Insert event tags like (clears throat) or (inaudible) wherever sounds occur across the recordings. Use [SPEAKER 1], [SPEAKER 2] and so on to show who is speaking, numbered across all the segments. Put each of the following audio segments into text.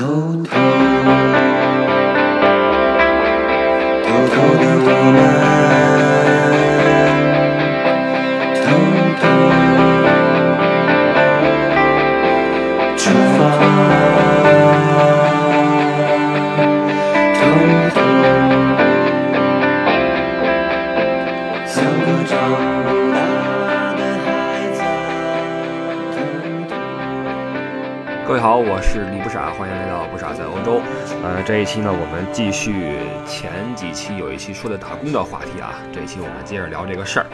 [SPEAKER 1] 偷偷
[SPEAKER 2] 这期呢，我们继续前几期有一期说的打工的话题啊，这期我们接着聊这个事儿。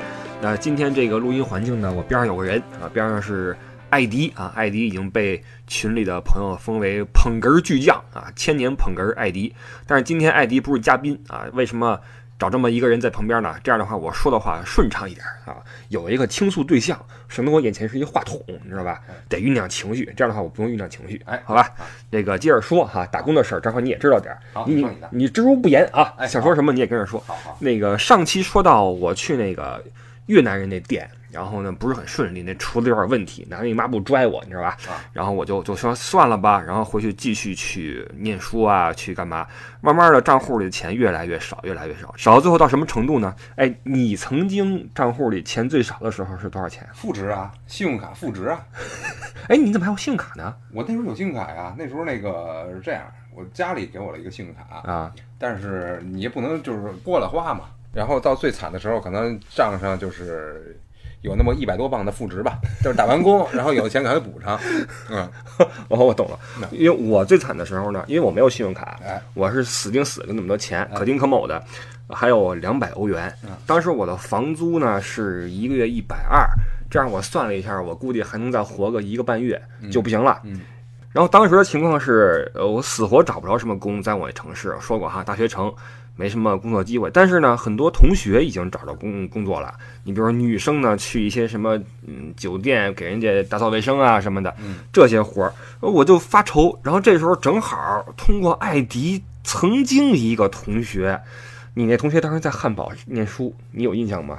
[SPEAKER 2] 那今天这个录音环境呢，我边上有个人啊，边上是艾迪啊，艾迪已经被群里的朋友封为捧哏巨匠啊，千年捧哏艾迪。但是今天艾迪不是嘉宾啊，为什么？找这么一个人在旁边呢，这样的话我说的话顺畅一点啊，有一个倾诉对象，省得我眼前是一话筒，你知道吧？得酝酿情绪，这样的话我不用酝酿情绪，
[SPEAKER 3] 哎
[SPEAKER 2] 好吧？这个接着说哈，打工的事儿，正好你也知道点儿，你
[SPEAKER 3] 你
[SPEAKER 2] 你知无不言啊，
[SPEAKER 3] 哎
[SPEAKER 2] 想说什么你也跟着说。
[SPEAKER 3] 好好，
[SPEAKER 2] 那个上期说到我去那个越南人那店，然后呢不是很顺利，那厨子有点问题，拿那抹布拽我，你知道吧？
[SPEAKER 3] 啊
[SPEAKER 2] 然后我就就说算了吧，然后回去继续去念书啊，去干嘛？慢慢的账户里的钱越来越少，越来越少，少到最后到什么程度呢？哎，你曾经账户里钱最少的时候是多少钱？
[SPEAKER 3] 负值啊，信用卡负值啊，(laughs)
[SPEAKER 2] 哎，你怎么还有信用卡呢？
[SPEAKER 3] 我那时候有信用卡呀，那时候那个是这样，我家里给我了一个信用卡，
[SPEAKER 2] 啊，
[SPEAKER 3] 但是你也不能就是过了花嘛，然后到最惨的时候，可能账上就是有那么一百多磅的负值吧，就是打完工，然后有钱给他补上，嗯，(laughs)
[SPEAKER 2] 哦，我懂了，因为我最惨的时候呢，因为我没有信用卡，
[SPEAKER 3] 哎，
[SPEAKER 2] 我是死盯死跟那么多钱，
[SPEAKER 3] 哎
[SPEAKER 2] 可丁可卯的，还有两百欧元
[SPEAKER 3] 嗯。
[SPEAKER 2] 当时我的房租呢是一个月一百二，这样我算了一下，我估计还能再活个一个半月就不行了。
[SPEAKER 3] 嗯
[SPEAKER 2] 然后当时的情况是，呃，我死活找不着什么工，在我那城市说过哈，大学城没什么工作机会。但是呢，很多同学已经找到工工作了。你比如说女生呢，去一些什么嗯酒店给人家打扫卫生啊什么的，
[SPEAKER 3] 嗯
[SPEAKER 2] 这些活儿，我就发愁。然后这时候正好通过艾迪曾经一个同学，你那同学当时在汉堡念书，你有印象吗？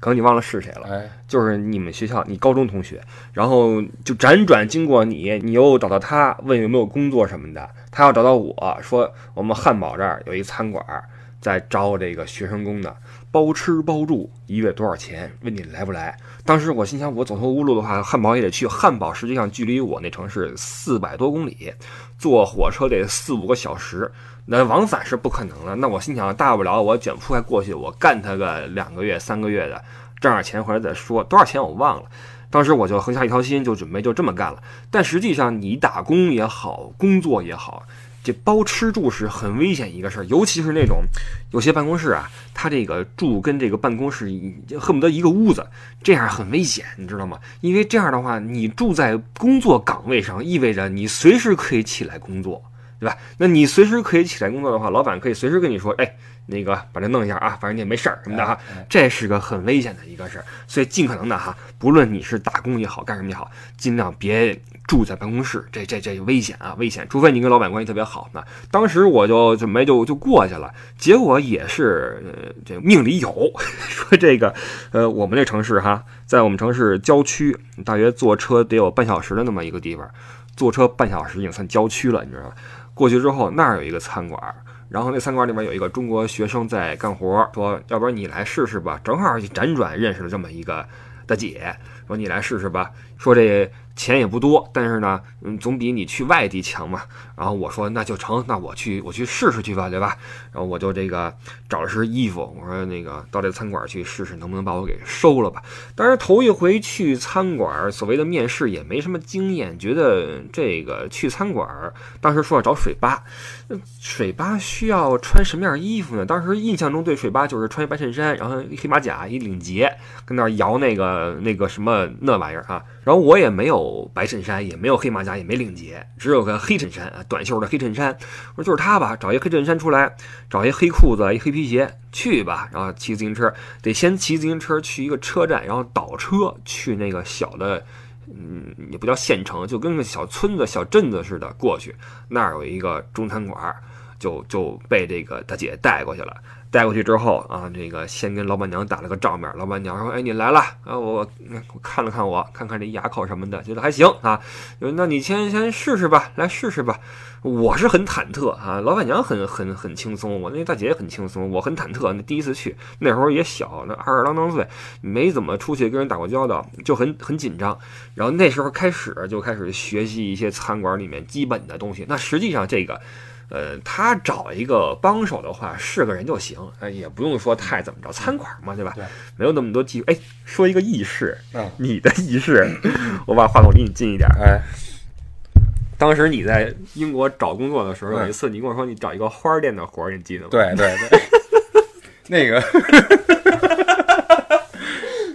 [SPEAKER 2] 可能你忘了是谁了。
[SPEAKER 3] 哎，
[SPEAKER 2] 就是你们学校你高中同学，然后就辗转经过你，你又找到他，问有没有工作什么的，他要找到我说我们汉堡这儿有一餐馆儿在招这个学生工的，包吃包住，一月多少钱？问你来不来？当时我心想，我走投无路的话，汉堡也得去。汉堡实际上距离我那城市四百多公里，坐火车得四五个小时，那往返是不可能的。那我心想，大不了我卷铺盖过去，我干他个两个月、三个月的，挣点钱回来再说。多少钱我忘了。当时我就横下一条心，就准备就这么干了。但实际上，你打工也好，工作也好，这包吃住是很危险一个事儿，尤其是那种有些办公室啊，他这个住跟这个办公室恨不得一个屋子，这样很危险，你知道吗？因为这样的话，你住在工作岗位上，意味着你随时可以起来工作，对吧？那你随时可以起来工作的话，老板可以随时跟你说，哎，那个把这弄一下啊，反正你也没事儿什么的哈这是个很危险的一个事儿，所以尽可能的哈，不论你是打工也好，干什么也好，尽量别住在办公室，这这这危险啊，危险！除非你跟老板关系特别好。那当时我就准备就就过去了，结果也是呃这命里有，(laughs) 说这个呃我们这城市哈，在我们城市郊区，大约坐车得有半小时的那么一个地方，坐车半小时已经算郊区了，你知道吧？过去之后那儿有一个餐馆。然后那餐馆里面有一个中国学生在干活，说要不然你来试试吧。正好辗转认识了这么一个大姐，说你来试试吧。说这钱也不多，但是呢，嗯，总比你去外地强嘛。然后我说那就成，那我去我去试试去吧，对吧？然后我就这个找了身衣服，我说那个到这餐馆去试试，能不能把我给收了吧？当然头一回去餐馆，所谓的面试也没什么经验，觉得这个去餐馆，当时说要找水吧，那水吧需要穿什么样衣服呢？当时印象中对水吧就是穿一白衬衫，然后一黑马甲，一领结，跟那摇那个那个什么那玩意儿啊。然后我也没有白衬衫，也没有黑马甲，也没领结，只有个黑衬衫啊，短袖的黑衬衫。我说就是他吧，找一黑衬衫出来，找一黑裤子，一黑皮鞋，去吧。然后骑自行车，得先骑自行车去一个车站，然后倒车去那个小的。嗯，也不叫县城，就跟个小村子、小镇子似的过去。那儿有一个中餐馆，就就被这个大姐带过去了。带过去之后啊，这个先跟老板娘打了个照面。老板娘说：“哎，你来了啊，我我看了看我，看看这牙口什么的，觉得还行啊。那你先先试试吧，来试试吧。我是很忐忑啊，老板娘很很很轻松，我那大姐也很轻松，我很忐忑。那第一次去，那时候也小，那二十郎当岁，没怎么出去跟人打过交道，就很很紧张。然后那时候开始就开始学习一些餐馆里面基本的东西。那实际上这个。呃，他找一个帮手的话，是个人就行，哎，也不用说太怎么着，餐馆嘛，对吧？
[SPEAKER 3] 对，
[SPEAKER 2] 没有那么多技术。哎，说一个轶事，
[SPEAKER 3] 嗯
[SPEAKER 2] 你的轶事，(laughs) 我把话筒离你近一点。
[SPEAKER 3] 哎，
[SPEAKER 2] 当时你在英国找工作的时候，
[SPEAKER 3] 嗯
[SPEAKER 2] 有一次你跟我说你找一个花店的活儿，你记得吗？
[SPEAKER 3] 对对对，(laughs) 那个 (laughs)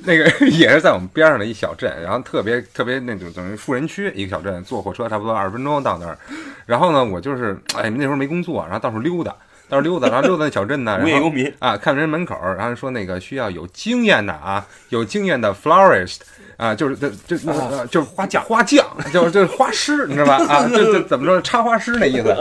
[SPEAKER 3] (laughs) 那个也是在我们边上的一小镇，然后特别特别那种等于富人区一个小镇，坐火车差不多二十分钟到那儿。然后呢，我就是哎那时候没工作，然后到处溜达。到处溜达，然后溜达那小镇呢，(laughs) 然后
[SPEAKER 2] 无业游民
[SPEAKER 3] 啊，看人门口，然后说那个需要有经验的啊，有经验的 florist 啊，就是这这那呃就是花匠，花匠就是就是花师，你知道吧？啊，(laughs) 这这怎么说插花师那意思？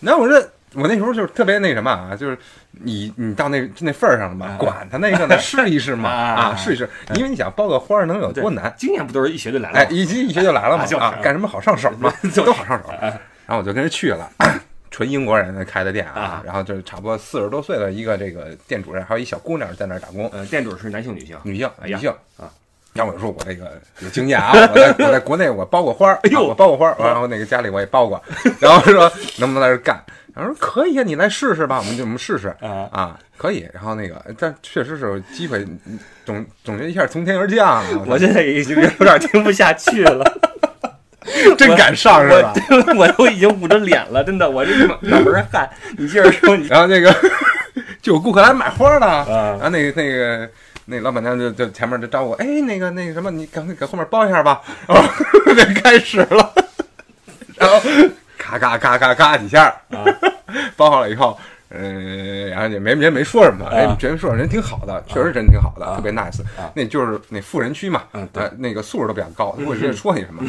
[SPEAKER 3] 然后我说我那时候就是特别那什么啊，就是你你到那那份儿上了嘛，管他那个呢，(laughs) 试一试嘛
[SPEAKER 2] 啊
[SPEAKER 3] 啊，试一试，因为你想包个花儿能有多难？
[SPEAKER 2] 经验不都是一学就来了？
[SPEAKER 3] 哎，一级一学就来了嘛
[SPEAKER 2] 啊
[SPEAKER 3] 干什么好上手嘛，(laughs)
[SPEAKER 2] 就
[SPEAKER 3] 都好上手。然后我就跟人去了。(coughs) 纯英国人开的店啊
[SPEAKER 2] 啊，
[SPEAKER 3] 然后就是差不多四十多岁的一个这个店主任，还有一小姑娘在那儿打工，
[SPEAKER 2] 呃，店主是男性女性？
[SPEAKER 3] 女性，女性啊。然后我说，我这个有经验啊，我在我在国内我包过花儿，
[SPEAKER 2] 哎呦
[SPEAKER 3] 啊我包过花儿，然后那个家里我也包过，然后说能不能在这儿干？然后说可以啊，你来试试吧，我们就我们试试
[SPEAKER 2] 啊
[SPEAKER 3] 啊，可以。然后那个，但确实是有机会，总总觉得一下从天而降啊，
[SPEAKER 2] 我现在已经有点听不下去了。(laughs)
[SPEAKER 3] 真敢上是吧？
[SPEAKER 2] 我 (laughs) 我都已经捂着脸了，真的，我这脑脑门儿汗。你接着说，你
[SPEAKER 3] 然后那个 (laughs) 就有顾客来买花呢，
[SPEAKER 2] 啊
[SPEAKER 3] 然后那个那个那老板娘就就前面就招呼我，哎，那个那个什么，你赶快给后面包一下吧，然后 (laughs) 就开始了，然后咔咔咔咔咔几下，包好了以后。嗯，然后也没人没说什么，哎，觉得说人挺好的，确实人挺好的，特别 nice。那就是那富人区嘛，
[SPEAKER 2] 嗯对
[SPEAKER 3] 呃，那个素质都比较高，不会直接说你什么。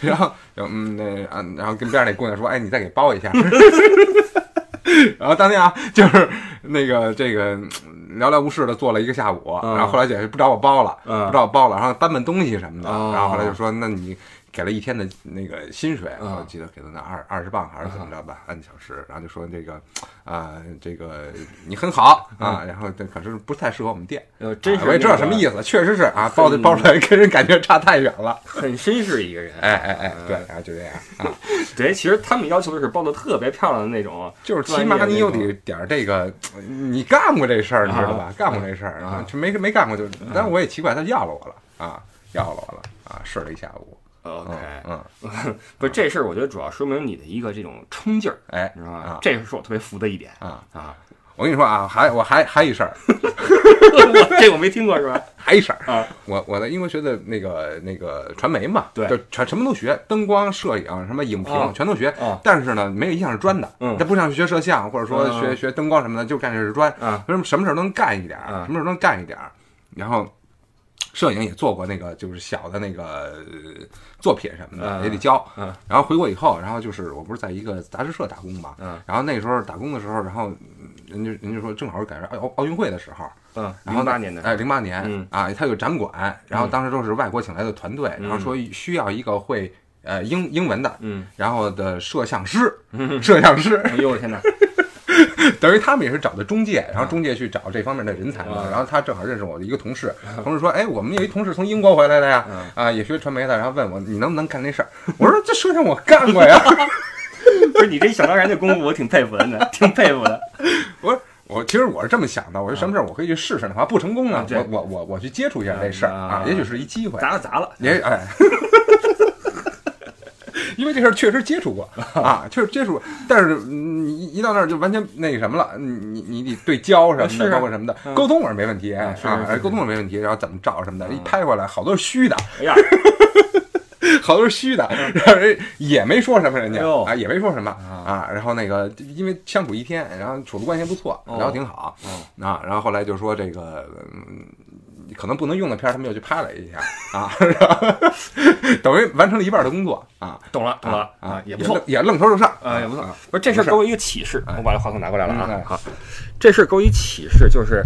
[SPEAKER 3] 然后，嗯，那啊，然后跟边上那姑娘说，哎，你再给包一下。(laughs) 然后当天啊，就是那个这个嗯寥寥无事的坐了一个下午，
[SPEAKER 2] 嗯
[SPEAKER 3] 然后后来姐不找我包了，
[SPEAKER 2] 嗯
[SPEAKER 3] 不找我包了，然后搬搬东西什么的，
[SPEAKER 2] 哦
[SPEAKER 3] 然后后来就说，那你给了一天的那个薪水，
[SPEAKER 2] 嗯
[SPEAKER 3] 我记得给了那二二十磅还是怎么着吧，按小时，然后就说这个啊、这个你很好啊，然后这可是不太适合我们店。
[SPEAKER 2] 呃，真是
[SPEAKER 3] 啊我也知道什么意思，确实是啊，包的包出来跟人感觉差太远了。(laughs)
[SPEAKER 2] 很绅士一个人。
[SPEAKER 3] 哎哎哎，对，然后就这样啊，(laughs)
[SPEAKER 2] 对，其实他们要求的是包的特别漂亮的那种，
[SPEAKER 3] 就是起码你有点点儿这个，你干过这事儿，你知道吧？干过这事儿
[SPEAKER 2] 啊
[SPEAKER 3] 就没没干过就，但是我也奇怪，他要了我了啊，要了我了啊，试了一下午，
[SPEAKER 2] OK，
[SPEAKER 3] 嗯，(laughs)
[SPEAKER 2] 不是这事儿，我觉得主要说明你的一个这种冲劲儿，
[SPEAKER 3] 哎
[SPEAKER 2] 你知道吧
[SPEAKER 3] 啊？
[SPEAKER 2] 这是我特别服的一点
[SPEAKER 3] 啊，
[SPEAKER 2] 啊。
[SPEAKER 3] 我跟你说啊，还我还还一事儿，(laughs)
[SPEAKER 2] 这我没听过是吧？(laughs)
[SPEAKER 3] 还一事儿
[SPEAKER 2] 啊，
[SPEAKER 3] 我我在英国学的那个那个传媒嘛，
[SPEAKER 2] 对
[SPEAKER 3] 就全什么都学，灯光、摄影、什么影
[SPEAKER 2] 啊
[SPEAKER 3] 评全都学
[SPEAKER 2] 啊，
[SPEAKER 3] 但是呢，没有一项是专的，
[SPEAKER 2] 嗯
[SPEAKER 3] 它不像学摄像或者说
[SPEAKER 2] 嗯
[SPEAKER 3] 学学灯光什么的，就干这是专，
[SPEAKER 2] 啊
[SPEAKER 3] 为什么什么事儿都能干一点什么事儿都能干一点儿，然后。摄影也做过那个，就是小的那个呃作品什么的，
[SPEAKER 2] 嗯
[SPEAKER 3] 也得教。
[SPEAKER 2] 嗯
[SPEAKER 3] 然后回国以后，然后就是我不是在一个杂志社打工嘛，
[SPEAKER 2] 嗯
[SPEAKER 3] 然后那时候打工的时候，然后嗯人家人家说正好是赶上奥奥运会的时候，
[SPEAKER 2] 嗯，
[SPEAKER 3] 然后
[SPEAKER 2] 零八年的，
[SPEAKER 3] 哎，零八年，
[SPEAKER 2] 嗯。
[SPEAKER 3] 啊，他有展馆，然后当时都是外国请来的团队，
[SPEAKER 2] 嗯。
[SPEAKER 3] 然后说需要一个会呃英英文的，
[SPEAKER 2] 嗯，
[SPEAKER 3] 然后的摄像师，摄像师，
[SPEAKER 2] 哎呦我天哪，(laughs)
[SPEAKER 3] 等于他们也是找的中介，然后中介去找这方面的人才嘛
[SPEAKER 2] 啊，
[SPEAKER 3] 然后他正好认识我的一个同事，同事说，哎，我们有一同事从英国回来的呀
[SPEAKER 2] 嗯，
[SPEAKER 3] 啊，也学传媒的，然后问我你能不能干这事儿，我说这事情我干过呀，(laughs)
[SPEAKER 2] 不是你这想当然的功夫，我挺佩服的，挺佩服的。
[SPEAKER 3] 我说我其实我是这么想的，我说什么事儿我可以去试试的话，不成功呢我我我我去接触一下这事儿
[SPEAKER 2] 啊
[SPEAKER 3] 啊，也许是一机会，
[SPEAKER 2] 砸了砸了，
[SPEAKER 3] 也哎，(laughs) 因为这事儿确实接触过啊，确实接触过，但是嗯你一一到那儿就完全那什么了，你你你得对焦什么的，包括什么的，
[SPEAKER 2] 嗯
[SPEAKER 3] 沟通我是没问题
[SPEAKER 2] 啊
[SPEAKER 3] 沟通我没问题，然后怎么照什么的，
[SPEAKER 2] 嗯
[SPEAKER 3] 一拍过来好多是虚的，
[SPEAKER 2] 哎呀，
[SPEAKER 3] 好多是虚的，然后人也没说什么，人家啊也没说什么啊，然后那个因为相处一天，然后处的关系不错，
[SPEAKER 2] 哦
[SPEAKER 3] 聊得挺好啊，然后后来就说这个嗯。可能不能用的片儿，他们又去拍了一下 (laughs) 啊，(laughs) 等于完成了一半的工作啊
[SPEAKER 2] 懂了，懂了
[SPEAKER 3] 啊，
[SPEAKER 2] 也不错，
[SPEAKER 3] 也愣头就上
[SPEAKER 2] 啊，也不错
[SPEAKER 3] 啊。
[SPEAKER 2] 不是这事儿给我一个启示，
[SPEAKER 3] 哎
[SPEAKER 2] 我把这话筒拿过来了啊。好，这事儿给我一启示，就是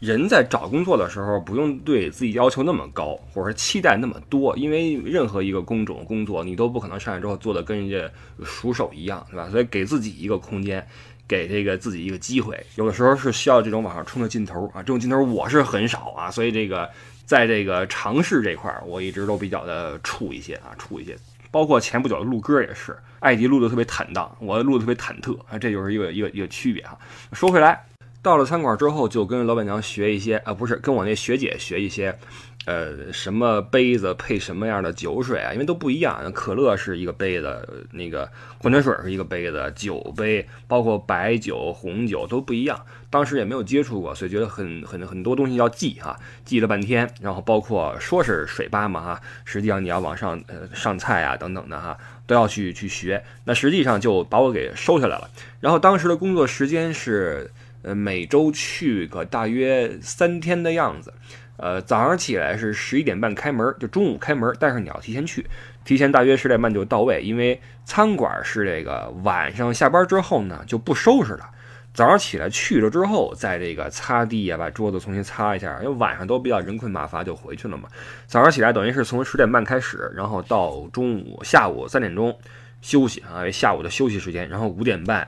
[SPEAKER 2] 人在找工作的时候，不用对自己要求那么高，或者说期待那么多，因为任何一个工种工作，你都不可能上来之后做的跟人家熟手一样，对吧？所以给自己一个空间。给这个自己一个机会，有的时候是需要这种往上冲的劲头啊，这种劲头我是很少啊，所以这个在这个尝试这块儿，我一直都比较的怵一些啊，怵一些。包括前不久录歌也是，艾迪录的特别坦荡，我录的特别忐忑啊，这就是一个一个一个区别哈。说回来，到了餐馆之后，就跟老板娘学一些啊，不是跟我那学姐学一些，呃，什么杯子配什么样的酒水啊，因为都不一样。可乐是一个杯子，那个矿泉水是一个杯子，酒杯包括白酒、红酒都不一样。当时也没有接触过，所以觉得很 (laughs) 很很多东西要记哈，记了半天。然后包括说是水吧嘛哈，实际上你要往上呃上菜啊等等的哈，都要去去学。那实际上就把我给收下来了。然后当时的工作时间是呃每周去个大约三天的样子。呃，早上起来是十一点半开门，就中午开门，但是你要提前去，提前大约十点半就到位，因为餐馆是这个晚上下班之后呢就不收拾了。早上起来去了之后，在这个擦地啊，把桌子重新擦一下，因为晚上都比较人困马乏，就回去了嘛。早上起来等于是从十点半开始，然后到中午下午三点钟休息啊，下午的休息时间，然后五点半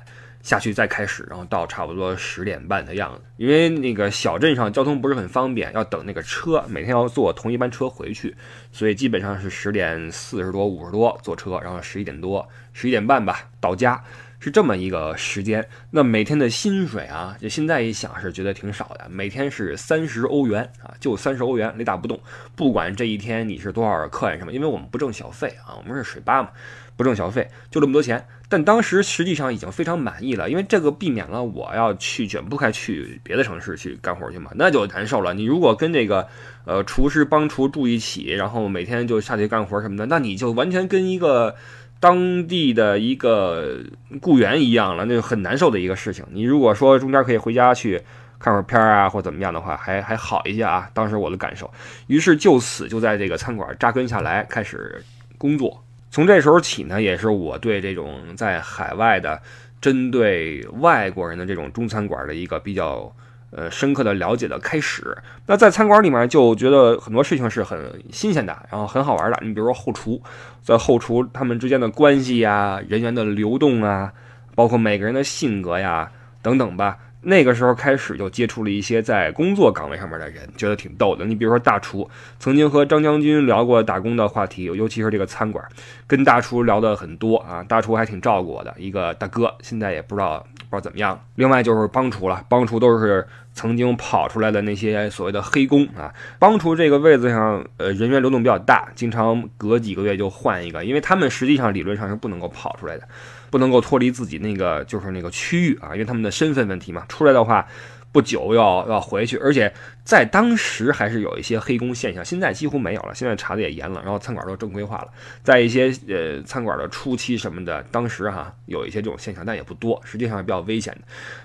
[SPEAKER 2] 下去再开始，然后到差不多十点半的样子。因为那个小镇上交通不是很方便，要等那个车，每天要坐同一班车回去，所以基本上是十点四十多、五十多坐车，然后十一点多、十一点半吧到家。是这么一个时间，那每天的薪水啊，就现在一想是觉得挺少的，每天是三十欧元啊，就三十欧元雷打不动。不管这一天你是多少客人什么，因为我们不挣小费啊，我们是水吧嘛，不挣小费，就这么多钱。但当时实际上已经非常满意了，因为这个避免了我要去卷铺盖去别的城市去干活去嘛，那就难受了。你如果跟这个呃厨师帮厨住一起，然后每天就下去干活什么的，那你就完全跟一个。当地的一个雇员一样了，那就很难受的一个事情。你如果说中间可以回家去看会儿片儿啊，或怎么样的话，还还好一些啊。当时我的感受，于是就此就在这个餐馆扎根下来，开始工作。从这时候起呢，也是我对这种在海外的针对外国人的这种中餐馆的一个比较。呃，深刻的了解的开始。那在餐馆里面就觉得很多事情是很新鲜的，然后很好玩的。你比如说后厨，在后厨他们之间的关系呀、人员的流动啊，包括每个人的性格呀等等吧。那个时候开始就接触了一些在工作岗位上面的人，觉得挺逗的。你比如说大厨，曾经和张将军聊过打工的话题，尤其是这个餐馆，跟大厨聊的很多啊。大厨还挺照顾我的，一个大哥，现在也不知道不知道怎么样。另外就是帮厨了，帮厨都是曾经跑出来的。那些所谓的。黑工啊。帮厨这个位子上，呃，人员流动比较大，经常隔几个月就换一个，因为他们实际上理论上是不能够跑出来的。不能够脱离自己那个就是那个区域啊，因为他们的身份问题嘛。出来的话，不久要要回去，而且在当时还是有一些黑工现象，现在几乎没有了。现在查的也严了，然后餐馆都正规化了。在一些呃餐馆的初期什么的，当时哈有一些这种现象，但也不多，实际上是比较危险的。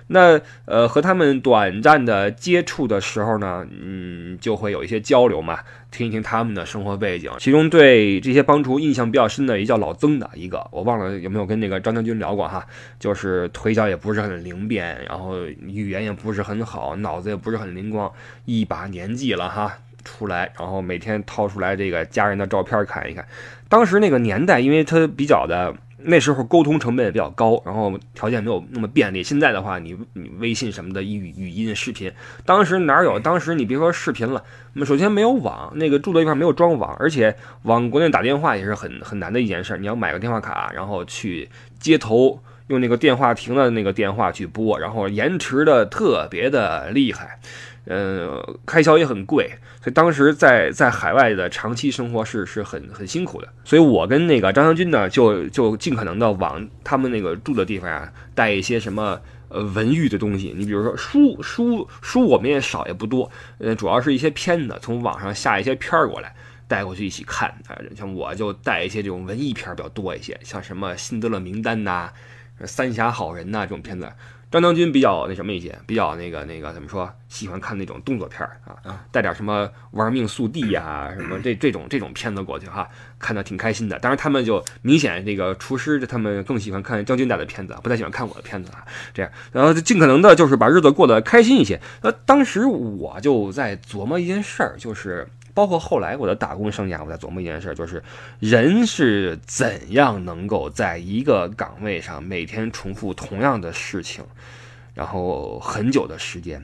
[SPEAKER 2] 那呃和他们短暂的接触的时候呢，嗯，就会有一些交流嘛。听一听他们的生活背景，其中对这些帮厨印象比较深的，一叫老曾的一个，我忘了有没有跟那个张将军聊过哈，就是腿脚也不是很灵便，然后语言也不是很好，脑子也不是很灵光，一把年纪了哈，出来，然后每天掏出来这个家人的照片看一看，当时那个年代，因为他比较的。那时候沟通成本也比较高，然后条件没有那么便利。现在的话，你你微信什么的，语语音、视频，当时哪有？当时你别说视频了，首先没有网，那个住的地方没有装网，而且往国内打电话也是很很难的一件事。你要买个电话卡，然后去接头，用那个电话亭的那个电话去拨，然后延迟的特别的厉害。呃，开销也很贵，所以当时在在海外的长期生活是是很很辛苦的。所以我跟那个张将军呢，就就尽可能的往他们那个住的地方啊带一些什么呃文娱的东西。你比如说书书书，我们也少也不多，呃，主要是一些片子，从网上下一些片儿过来带过去一起看啊。像我就带一些这种文艺片比较多一些，像什么《辛德勒名单》呐、《三峡好人》呐这种片子。张将军比较那什么一些，比较那个那个怎么说，喜欢看那种动作片儿啊
[SPEAKER 3] 啊，
[SPEAKER 2] 带点什么玩命速递呀、什么 (clears throat) 这这种这种片子过去哈，看的挺开心的。当然他们就明显这个厨师他们更喜欢看将军带的片子，不太喜欢看我的片子啊。这样，然后尽可能的就是把日子过得开心一些。那，当时我就在琢磨一件事儿，就是包括后来我的打工生涯，我在琢磨一件事，就是人是怎样能够在一个岗位上每天重复同样的事情，然后很久的时间。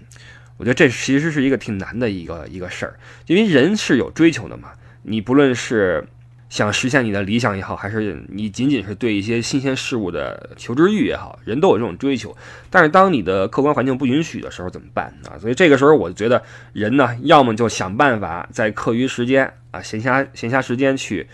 [SPEAKER 2] 我觉得这其实是一个挺难的一个一个事儿，因为人是有追求的嘛。你不论是想实现你的理想也好，还是你仅仅是对一些新鲜事物的求知欲也好，人都有这种追求。但是当你的客观环境不允许的时候怎么办啊？所以这个时候我觉得人呢，要么就想办法在课余时间啊、闲暇闲暇时间去，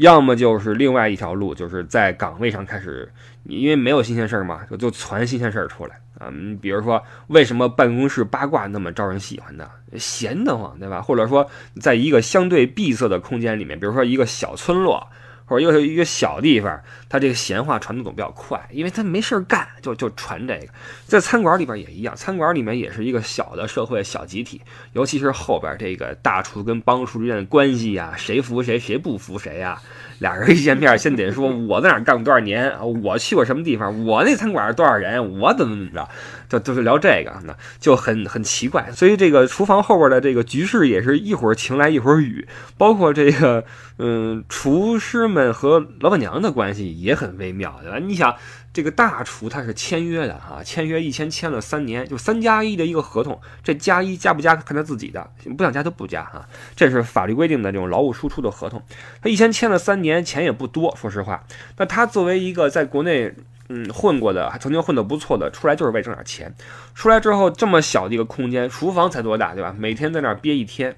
[SPEAKER 2] 要么就是另外一条路，就是在岗位上开始，你因为没有新鲜事儿嘛，就就传新鲜事儿出来啊。嗯，比如说为什么办公室八卦那么招人喜欢呢？闲得慌，对吧？或者说在一个相对闭塞的空间里面，比如说一个小村落。或者又是一个小地方，他这个闲话传的总比较快，因为他没事儿干，就就传这个。在餐馆里边也一样，餐馆里面也是一个小的社会小集体，尤其是后边这个大厨跟帮厨之间的关系呀，谁服谁，谁不服谁呀？俩人一见面，先得说我在哪儿干过多少年，我去过什么地方，我那餐馆是多少人，我怎么怎么着，就就是聊这个，那就很很奇怪。所以这个厨房后边的这个局势也是一会儿晴来一会儿雨，包括这个嗯，厨师们和老板娘的关系也很微妙，对吧？你想。这个大厨他是签约的哈，签约一签签了三年，就三加一的一个合同，这加一加不加看他自己的，不想加就不加哈，这是法律规定的这种劳务输出的合同。他一签签了三年，钱也不多，说实话。那他作为一个在国内嗯混过的，还曾经混得不错的，出来就是为挣点钱。出来之后这么小的一个空间，厨房才多大对吧？每天在那儿憋一天，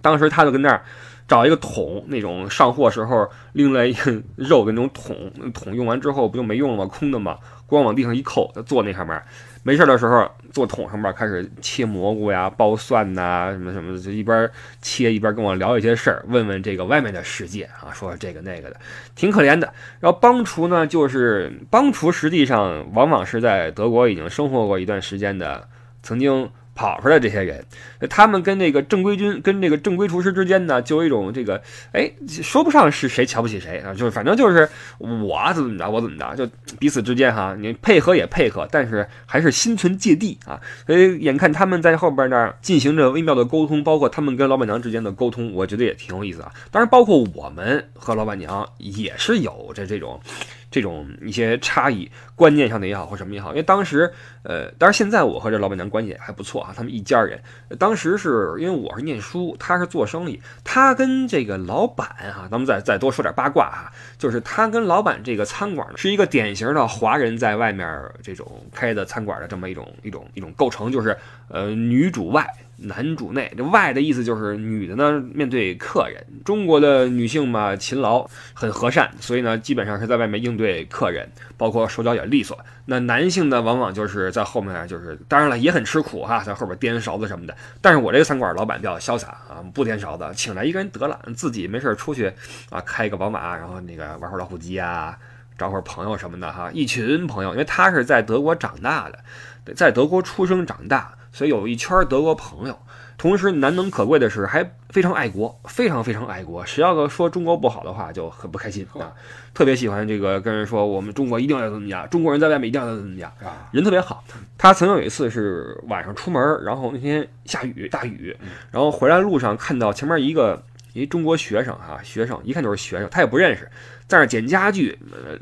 [SPEAKER 2] 当时他就跟那儿。找一个桶，那种上货时候拎来一个肉的那种桶，桶用完之后不就没用了吗？空的嘛，光往地上一扣，坐那上面，没事的时候坐桶上面开始切蘑菇呀、剥蒜呐，什么什么的，就一边切一边跟我聊一些事儿，问问这个外面的世界啊，说这个那个的，挺可怜的。然后帮厨呢，就是帮厨，实际上往往是在德国已经生活过一段时间的，曾经。跑出来这些人，他们跟那个正规军、跟这个正规厨师之间呢，就有一种这个，哎，说不上是谁瞧不起谁啊，就是反正就是我怎么着，我怎么着，就彼此之间哈，你配合也配合，但是还是心存芥蒂啊。所以眼看他们在后边那进行着微妙的沟通，包括他们跟老板娘之间的沟通，我觉得也挺有意思啊。当然，包括我们和老板娘也是有着这种。这种一些差异，观念上的也好，或什么也好，因为当时，呃，当然现在我和这老板娘关系还不错啊，他们一家人。当时是因为我是念书，他是做生意，他跟这个老板哈，咱们再再多说点八卦哈，就是他跟老板这个餐馆是一个典型的华人在外面这种开的餐馆的这么一种一种一种构成，就是呃女主外。男主内，这外的意思就是女的呢，面对客人。中国的女性嘛，勤劳，很和善，所以呢，基本上是在外面应对客人，包括手脚也利索。那男性呢，往往就是在后面，就是当然了，也很吃苦哈，在后边颠勺子什么的。但是我这个餐馆老板比较潇洒啊，不颠勺子，请来一个人得了，自己没事出去啊，开一个宝马，然后那个玩会儿老虎机啊，找会儿朋友什么的哈，一群朋友，因为他是在德国长大的，在德国出生长大。所以有一圈德国朋友，同时难能可贵的是还非常爱国，非常非常爱国。谁要说中国不好的话，就很不开心啊！特别喜欢这个跟人说我们中国一定要怎么样，中国人在外面一定要怎么样，人特别好。他曾经有一次是晚上出门，然后那天下雨大雨，然后回来路上看到前面一个一中国学生哈，学生一看就是学生，他也不认识，在那捡家具，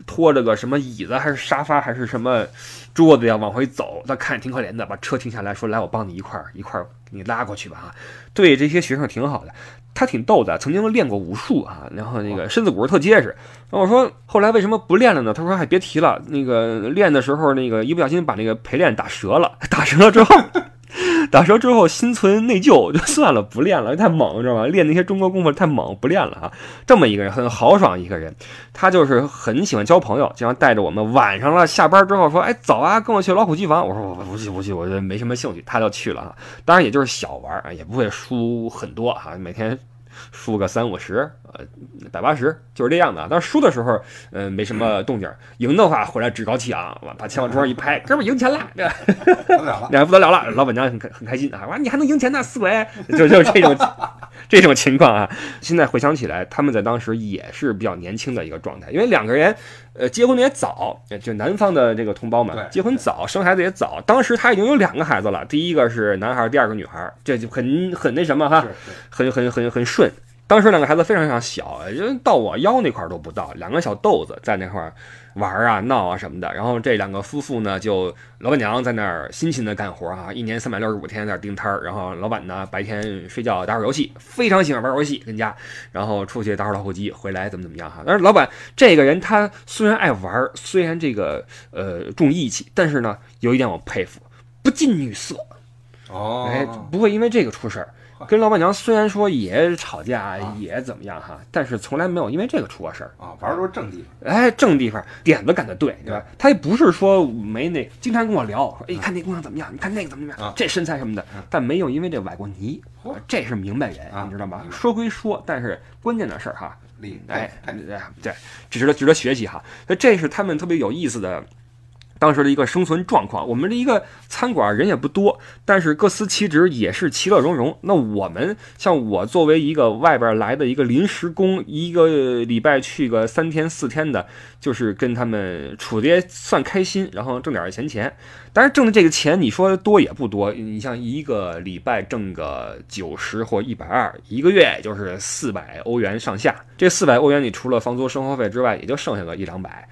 [SPEAKER 2] 拖着个什么椅子还是沙发还是什么。桌子呀往回走，他看着挺可怜的，把车停下来说：“来，我帮你一块儿一块儿给你拉过去吧。”啊，对这些学生挺好的，他挺逗的，曾经练过武术啊，然后那个身子骨特结实。然后我说：“后来为什么不练了呢？”他说：“还，别提了，那个练的时候，那个一不小心把那个陪练打折了，(laughs) 打折了之后。”打折之后心存内疚，就 (laughs) 算了，不练了，太猛，知道吗？练那些中国功夫太猛，不练了啊。这么一个人很豪爽一个人，他就是很喜欢交朋友，经常带着我们晚上了下班之后说：“哎，走啊，跟我去老虎机房。”我说：“我不去，不去，我觉得没什么兴趣。”他就去了啊，当然也就是小玩啊，也不会输很多啊。每天输个三五十，呃，百八十，就是这样的。但是输的时候，呃，没什么动静；(laughs) 赢的话，回来趾高气昂，把钱往桌上一拍，(laughs) 哥们儿赢钱了？
[SPEAKER 3] 不得了了。(laughs)
[SPEAKER 2] 那不得了了，老板娘很开很开心啊！哇，你还能赢钱呢，四维，就就是这种 (laughs) 这种情况啊。现在回想起来，他们在当时也是比较年轻的一个状态，因为两个人，呃，结婚的也早，就南方的这个同胞们结婚早，生孩子也早。当时他已经有两个孩子了，第一个是男孩，第二个女孩，这就很很那什么哈，(laughs) 很很很很顺。当时两个孩子非常非常小，就到我腰那块都不到，两个小豆子在那块儿玩啊、闹啊什么的。然后这两个夫妇呢，就老板娘在那儿辛勤的干活啊，一年三百六十五天在那盯摊儿。然后老板呢，白天睡觉打会儿游戏，非常喜欢玩游戏，跟家，然后出去打会儿老虎机，回来怎么怎么样哈。但是老板这个人他虽然爱玩，虽然这个呃重义气，但是呢，有一点我佩服，不近女色。
[SPEAKER 3] 哦，
[SPEAKER 2] 哎，不会因为这个出事儿。跟老板娘虽然说也吵架，也怎么样哈，但是从来没有因为这个出过事儿。
[SPEAKER 3] 啊，玩儿都是正地方。
[SPEAKER 2] 哎，正地方，点子赶得对，对吧？他也不是说没那，经常跟我聊，说，哎，你看那姑娘怎么样？你看那个怎么怎么样
[SPEAKER 3] 啊？
[SPEAKER 2] 这身材什么的，但没有因为这崴过泥
[SPEAKER 3] 嚯，
[SPEAKER 2] 这是明白人，
[SPEAKER 3] 啊
[SPEAKER 2] 你知道吧
[SPEAKER 3] 明？白
[SPEAKER 2] 说归说，但是关键的事儿哈，
[SPEAKER 3] 厉
[SPEAKER 2] 哎，对对，这值得值得学习哈。所以这是他们特别有意思的。当时的一个生存状况，我们的一个餐馆人也不多，但是各司其职，也是其乐融融。那我们像我作为一个外边来的一个临时工，一个礼拜去个三天四天的，就是跟他们处的算开心，然后挣点闲钱。当然挣的这个钱，你说多也不多，你像一个礼拜挣个九十或一百二，一个月就是四百欧元上下。这四百欧元，你除了房租、生活费之外，也就剩下个一两百。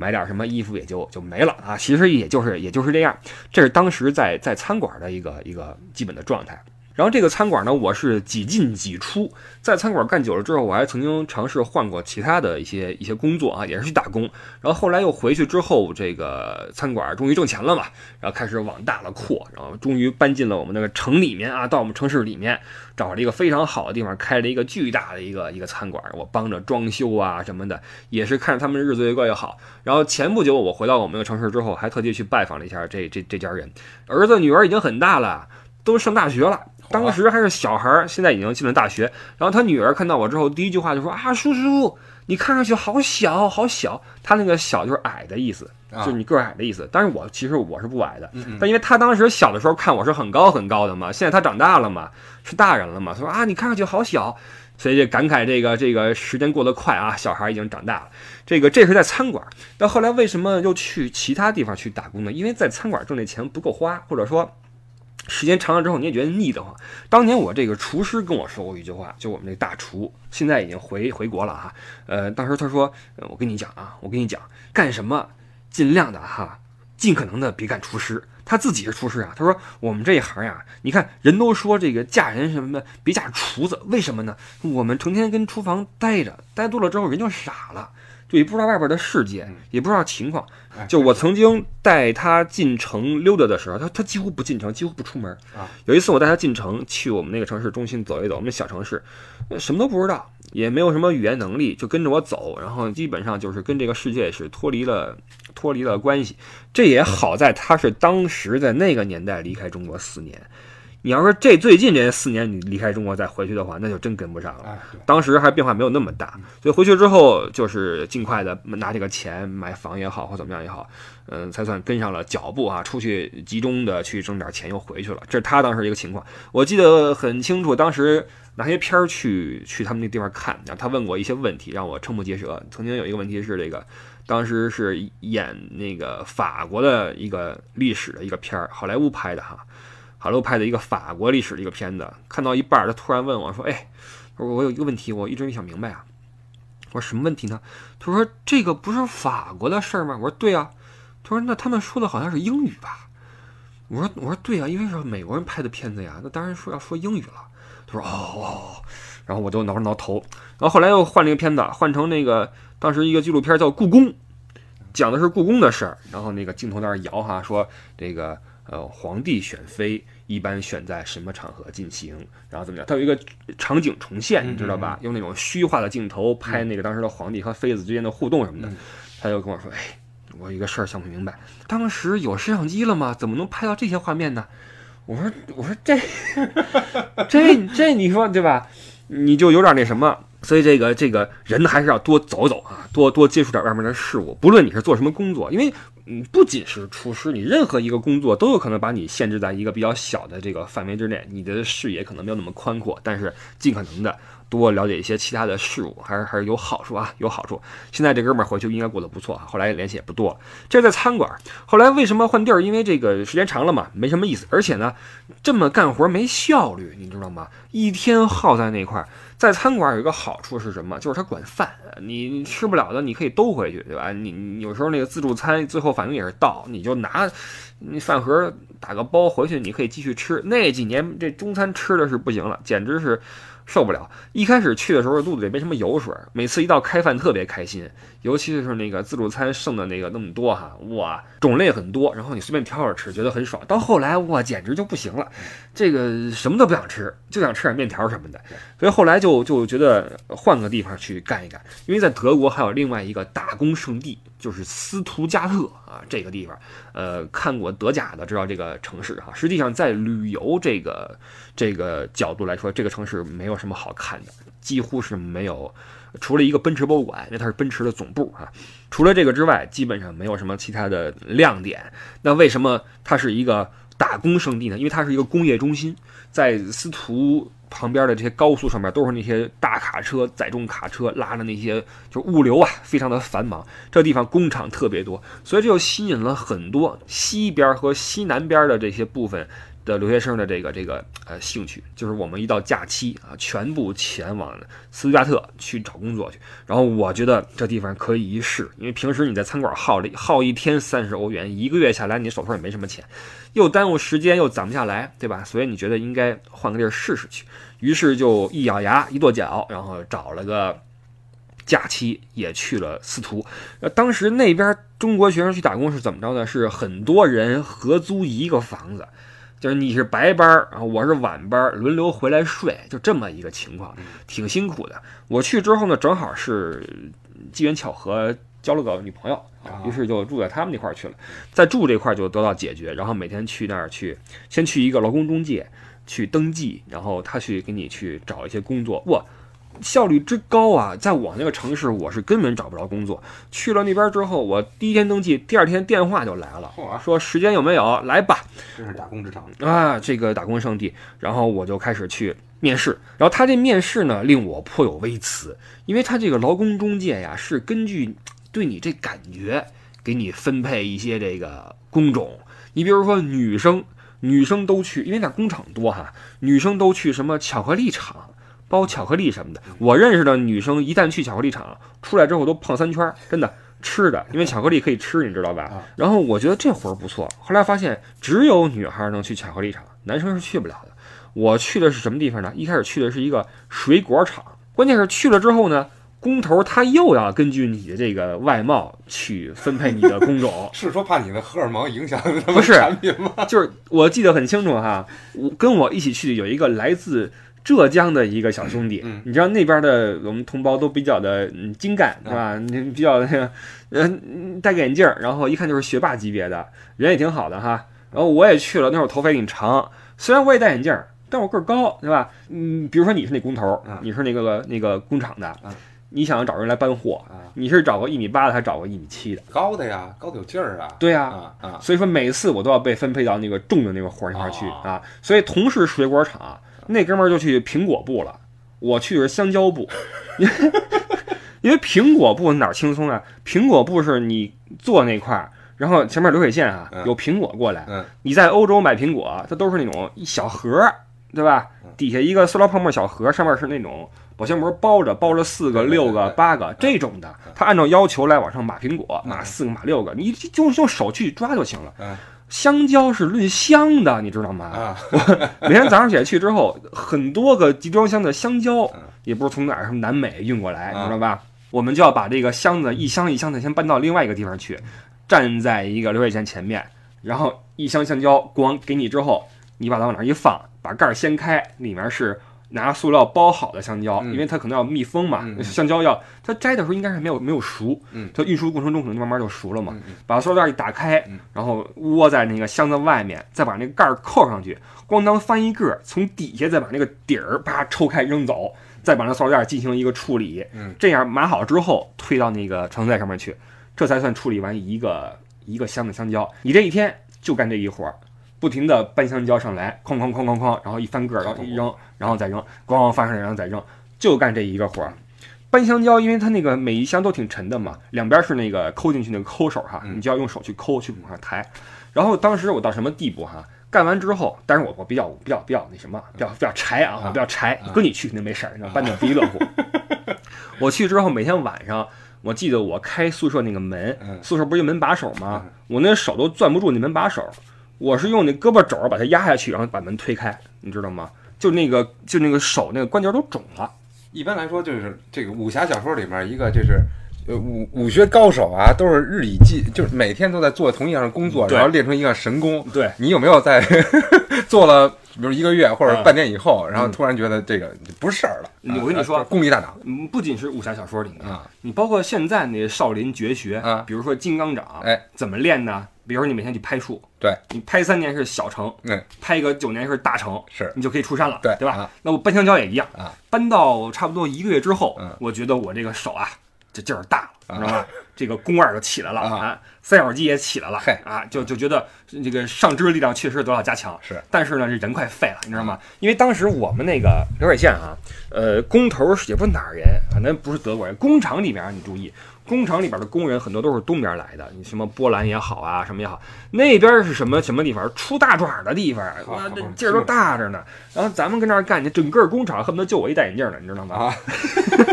[SPEAKER 2] 买点什么衣服也就就没了啊，其实也就是也就是这样，这是当时在在餐馆的一个一个基本的状态。然后这个餐馆呢，我是几进几出，在餐馆干久了之后，我还曾经尝试换过其他的一些一些工作啊，也是去打工。然后后来又回去之后，这个餐馆终于挣钱了嘛，然后开始往大了扩，然后终于搬进了我们那个城里面啊，到我们城市里面找了一个非常好的地方，开了一个巨大的一个一个餐馆，我帮着装修啊什么的，也是看着他们日子越过越好。然后前不久我回到我们那个城市之后，还特地去拜访了一下这这这家人，儿子女儿已经很大了，都上大学了。当时还是小孩儿，现在已经进了大学。然后他女儿看到我之后，第一句话就说：“啊，叔叔，你看上去好小，好小。”他那个小就是矮的意思，
[SPEAKER 3] 啊
[SPEAKER 2] 就是你个儿矮的意思。但是我其实我是不矮的，但因为他当时小的时候看我是很高很高的嘛，现在他长大了嘛，是大人了嘛，他说啊，你看上去好小，所以就感慨这个这个时间过得快啊，小孩已经长大了。这个这是在餐馆，但后来为什么又去其他地方去打工呢？因为在餐馆挣的钱不够花，或者说。时间长了之后，你也觉得腻得慌。当年我这个厨师跟我说过一句话，就我们这大厨现在已经回回国了哈。呃，当时他说，我跟你讲啊，我跟你讲，干什么尽量的哈，尽可能的别干厨师。他自己是厨师啊，他说我们这一行呀，你看人都说这个嫁人什么的别嫁厨子，为什么呢？我们成天跟厨房待着，待多了之后人就傻了。就也不知道外边的世界，也不知道情况。
[SPEAKER 3] 哎
[SPEAKER 2] 就我曾经带他进城溜达的时候，他他几乎不进城，几乎不出门。
[SPEAKER 3] 啊
[SPEAKER 2] 有一次我带他进城，去我们那个城市中心走一走，我们小城市，呃什么都不知道，也没有什么语言能力，就跟着我走，然后基本上就是跟这个世界是脱离了脱离了关系。这也好在他是当时在那个年代离开中国四年。你要说这最近这四年你离开中国再回去的话，那就真跟不上了。当时还变化没有那么大，所以回去之后就是尽快的拿这个钱买房也好，或怎么样也好，嗯，才算跟上了脚步啊，出去集中的去挣点钱又回去了。这是他当时一个情况，我记得很清楚，当时拿些片儿去去他们那地方看，然后他问过一些问题，让我瞠目结舌。曾经有一个问题是这个，当时是演那个法国的一个历史的一个片儿，好莱坞拍的哈。好莱坞拍的一个法国历史的一个片子，看到一半，他突然问我说：“哎，我说我有一个问题，我一直没想明白啊。”我说：“什么问题呢？”他说：“这个不是法国的事儿吗？”我说：“对啊。”他说：“那他们说的好像是英语吧？”我说：“我说对啊，因为是美国人拍的片子呀，那当然说要说英语了。”他说：“哦。”然后我就挠了挠头。然后后来又换了一个片子，换成那个当时一个纪录片叫《故宫》，讲的是故宫的事儿。然后那个镜头在那摇哈，说这个。呃，皇帝选妃一般选在什么场合进行？然后怎么样？它有一个场景重现，你知道吧？用那种虚化的镜头拍那个当时的皇帝和妃子之间的互动什么的。他就跟我说：“哎，我有一个事儿想不明白，当时有摄像机了吗？怎么能拍到这些画面呢？”我说：“我说这这这，你说对吧？你就有点那什么。所以这个这个人还是要多走走啊，多多接触点外面的事物。不论你是做什么工作，因为嗯，不仅是厨师，你任何一个工作都有可能把你限制在一个比较小的这个范围之内，你的视野可能没有那么宽阔。但是尽可能的多了解一些其他的事物，还是还是有好处啊，有好处。现在这哥们儿回去应该过得不错啊，后来联系也不多了。这在餐馆，后来为什么换地儿？因为这个时间长了嘛，没什么意思，而且呢，这么干活没效率，你知道吗？一天耗在那块儿。在餐馆有一个好处是什么？就是它管饭，你吃不了的你可以兜回去，对吧？你你有时候那个自助餐最后反正也是倒，你就拿你饭盒打个包回去，你可以继续吃。那几年这中餐吃的是不行了，简直是。受不了！一开始去的时候肚子里没什么油水，每次一到开饭特别开心，尤其是那个自助餐剩的那个那么多哈，哇，种类很多，然后你随便挑着吃，觉得很爽。到后来哇，简直就不行了，这个什么都不想吃，就想吃点面条什么的。所以后来就就觉得换个地方去干一干，因为在德国还有另外一个打工圣地，就是斯图加特啊，这个地方，呃，看过德甲的知道这个城市哈。实际上在旅游这个这个角度来说，这个城市没有。什么好看的？几乎是没有，除了一个奔驰博物馆，因为它是奔驰的总部啊。除了这个之外，基本上没有什么其他的亮点。那为什么它是一个打工圣地呢？因为它是一个工业中心，在斯图旁边的这些高速上面都是那些大卡车、载重卡车拉的那些，就物流啊，非常的繁忙。这地方工厂特别多，所以这就吸引了很多西边和西南边的这些部分。的留学生的这个这个呃兴趣，就是我们一到假期啊，全部前往斯图加特去找工作去。然后我觉得这地方可以一试，因为平时你在餐馆耗了耗一天三十欧元，一个月下来你手头也没什么钱，又耽误时间又攒不下来，对吧？所以你觉得应该换个地儿试试去。于是就一咬牙一跺脚，然后找了个假期也去了斯图。呃，当时那边中国学生去打工是怎么着呢？是很多人合租一个房子。就是你是白班儿啊，我是晚班儿，轮流回来睡，就这么一个情况，挺辛苦的。我去之后呢，正好是机缘巧合交了个女朋友，于是就住在他们那块儿去了。在住这块儿就得到解决，然后每天去那儿去，先去一个劳工中介去登记，然后他去给你去找一些工作。哇！效率之高啊！在我那个城市，我是根本找不着工作。去了那边之后，我第一天登记，第二天电话就来了，说时间有没有来吧？
[SPEAKER 3] 这是打工职场
[SPEAKER 2] 啊，这个打工圣地。然后我就开始去面试。然后他这面试呢，令我颇有微词，因为他这个劳工中介呀，是根据对你这感觉给你分配一些这个工种。你比如说女生，女生都去，因为那工厂多哈，女生都去什么巧克力厂。包巧克力什么的，我认识的女生一旦去巧克力厂出来之后都胖三圈，真的吃的，因为巧克力可以吃，你知道吧？然后我觉得这活儿不错，后来发现只有女孩能去巧克力厂，男生是去不了的。我去的是什么地方呢？一开始去的是一个水果厂，关键是去了之后呢，工头他又要根据你的这个外貌去分配你的工种，(laughs)
[SPEAKER 3] 是说怕你的荷尔蒙影响
[SPEAKER 2] 不是
[SPEAKER 3] 产品吗？
[SPEAKER 2] 就是我记得很清楚哈，我跟我一起去有一个来自。浙江的一个小兄弟，你知道那边的我们同胞都比较的精干，是吧？你比较那个，嗯，(laughs) 戴个眼镜，然后一看就是学霸级别的，人也挺好的哈。然后我也去了，那会儿头发也挺长，虽然我也戴眼镜，但我个儿高，对吧？嗯，比如说你是那工头，你是那个那个工厂的，你想要找人来搬货，你是找个一米八的，还是找个一米七的？
[SPEAKER 3] 高的呀，高的有劲儿啊。
[SPEAKER 2] 对
[SPEAKER 3] 呀，啊，
[SPEAKER 2] 所以说每次我都要被分配到那个重的那个活儿那块去啊。所以同是水果厂。那哥们儿就去苹果部了，我去的是香蕉部，(laughs) 因为苹果部哪儿轻松啊？苹果部是你坐那块儿，然后前面流水线啊，有苹果过来。你在欧洲买苹果，它都是那种一小盒，对吧？底下一个塑料泡沫小盒，上面是那种保鲜膜包着，包着四个、六个、八个这种的。他按照要求来往上码苹果，码四个、码六个，你就用手去抓就行了。香蕉是论箱的，你知道吗？啊，(laughs) 每天早上起来去之后，很多个集装箱的香蕉，也不知道从哪儿，什么南美运过来，你知道吧？我们就要把这个箱子一箱一箱的先搬到另外一个地方去，站在一个流水线前面，然后一箱香蕉光给你之后，你把它往那儿一放，把盖儿掀开，里面是。拿塑料包好的香蕉，因为它可能要密封嘛。香蕉要它摘的时候应该是没有没有熟，它运输过程中可能慢慢就熟了嘛。把塑料袋一打开，然后窝在那个箱子外面，再把那个盖儿扣上去，咣当翻一个，从底下再把那个底儿啪抽开扔走，再把那塑料袋进行一个处理，
[SPEAKER 3] 嗯
[SPEAKER 2] 这样码好之后推到那个承载上面去，这才算处理完一个一个箱子香蕉。你这一天就干这一活儿，不停的搬香蕉上来，哐哐哐哐哐，然后一翻个儿，然后一扔，然后再扔，咣咣翻上来，然后再扔，就干这一个活儿。搬香蕉，因为它那个每一箱都挺沉的嘛，两边是那个抠进去那个抠手哈，
[SPEAKER 3] 嗯
[SPEAKER 2] 你就要用手去抠去往上抬。然后当时我到什么地步哈？干完之后，但是我我比较比较比较那什么，比较比较柴啊，我比较柴。跟你去肯定没事儿，你知道搬的不亦乐乎。(laughs) 我去之后，每天晚上，我记得我开宿舍那个门，
[SPEAKER 3] 嗯
[SPEAKER 2] 宿舍不是有门把手吗？我那手都攥不住那门把手，我是用那胳膊肘儿把它压下去，然后把门推开，你知道吗？就那个就那个手那个关节都肿了。
[SPEAKER 3] 一般来说，就是这个武侠小说里面一个就是。呃，武武学高手啊，都是日以继，就是每天都在做同一样的工作，然后练成一个神功。
[SPEAKER 2] 对，
[SPEAKER 3] 你有没有在做了，比如一个月或者
[SPEAKER 2] 嗯
[SPEAKER 3] 半年以后，然后突然觉得这个不是事儿了？
[SPEAKER 2] 我跟你说
[SPEAKER 3] 啊功力大涨
[SPEAKER 2] 嗯，不仅是武侠小说里面，
[SPEAKER 3] 啊！
[SPEAKER 2] 你包括现在那少林绝学
[SPEAKER 3] 啊
[SPEAKER 2] 比如说金刚掌，
[SPEAKER 3] 哎，
[SPEAKER 2] 怎么练呢？比如说你每天去拍树，
[SPEAKER 3] 对
[SPEAKER 2] 你拍三年是小成，
[SPEAKER 3] 嗯，
[SPEAKER 2] 拍个九年是大成，
[SPEAKER 3] 是
[SPEAKER 2] 你就可以出山了，
[SPEAKER 3] 对
[SPEAKER 2] 对吧？
[SPEAKER 3] 啊
[SPEAKER 2] 那我搬香蕉也一样
[SPEAKER 3] 啊，
[SPEAKER 2] 搬到差不多一个月之后，
[SPEAKER 3] 嗯
[SPEAKER 2] 我觉得我这个手啊，这劲儿大了，
[SPEAKER 3] 啊
[SPEAKER 2] 你知道吧？这个肱二就起来了
[SPEAKER 3] 啊
[SPEAKER 2] 啊，三角肌也起来了
[SPEAKER 3] 嘿
[SPEAKER 2] 啊，就就觉得这个上肢力量确实得到加强。
[SPEAKER 3] 是，
[SPEAKER 2] 但是呢，这人快废了，你知道吗？因为当时我们那个流水线啊，呃，工头也不是哪儿人，反正不是德国人。工厂里面你注意，工厂里边的工人很多都是东边来的，你什么波兰也好啊，什么也好，那边是什么什么地方？出大爪的地方，哇，这 (laughs) 劲儿都大着呢。然后咱们跟那儿干，这整个工厂恨不得就我一戴眼镜的，你知道吗？
[SPEAKER 3] 啊，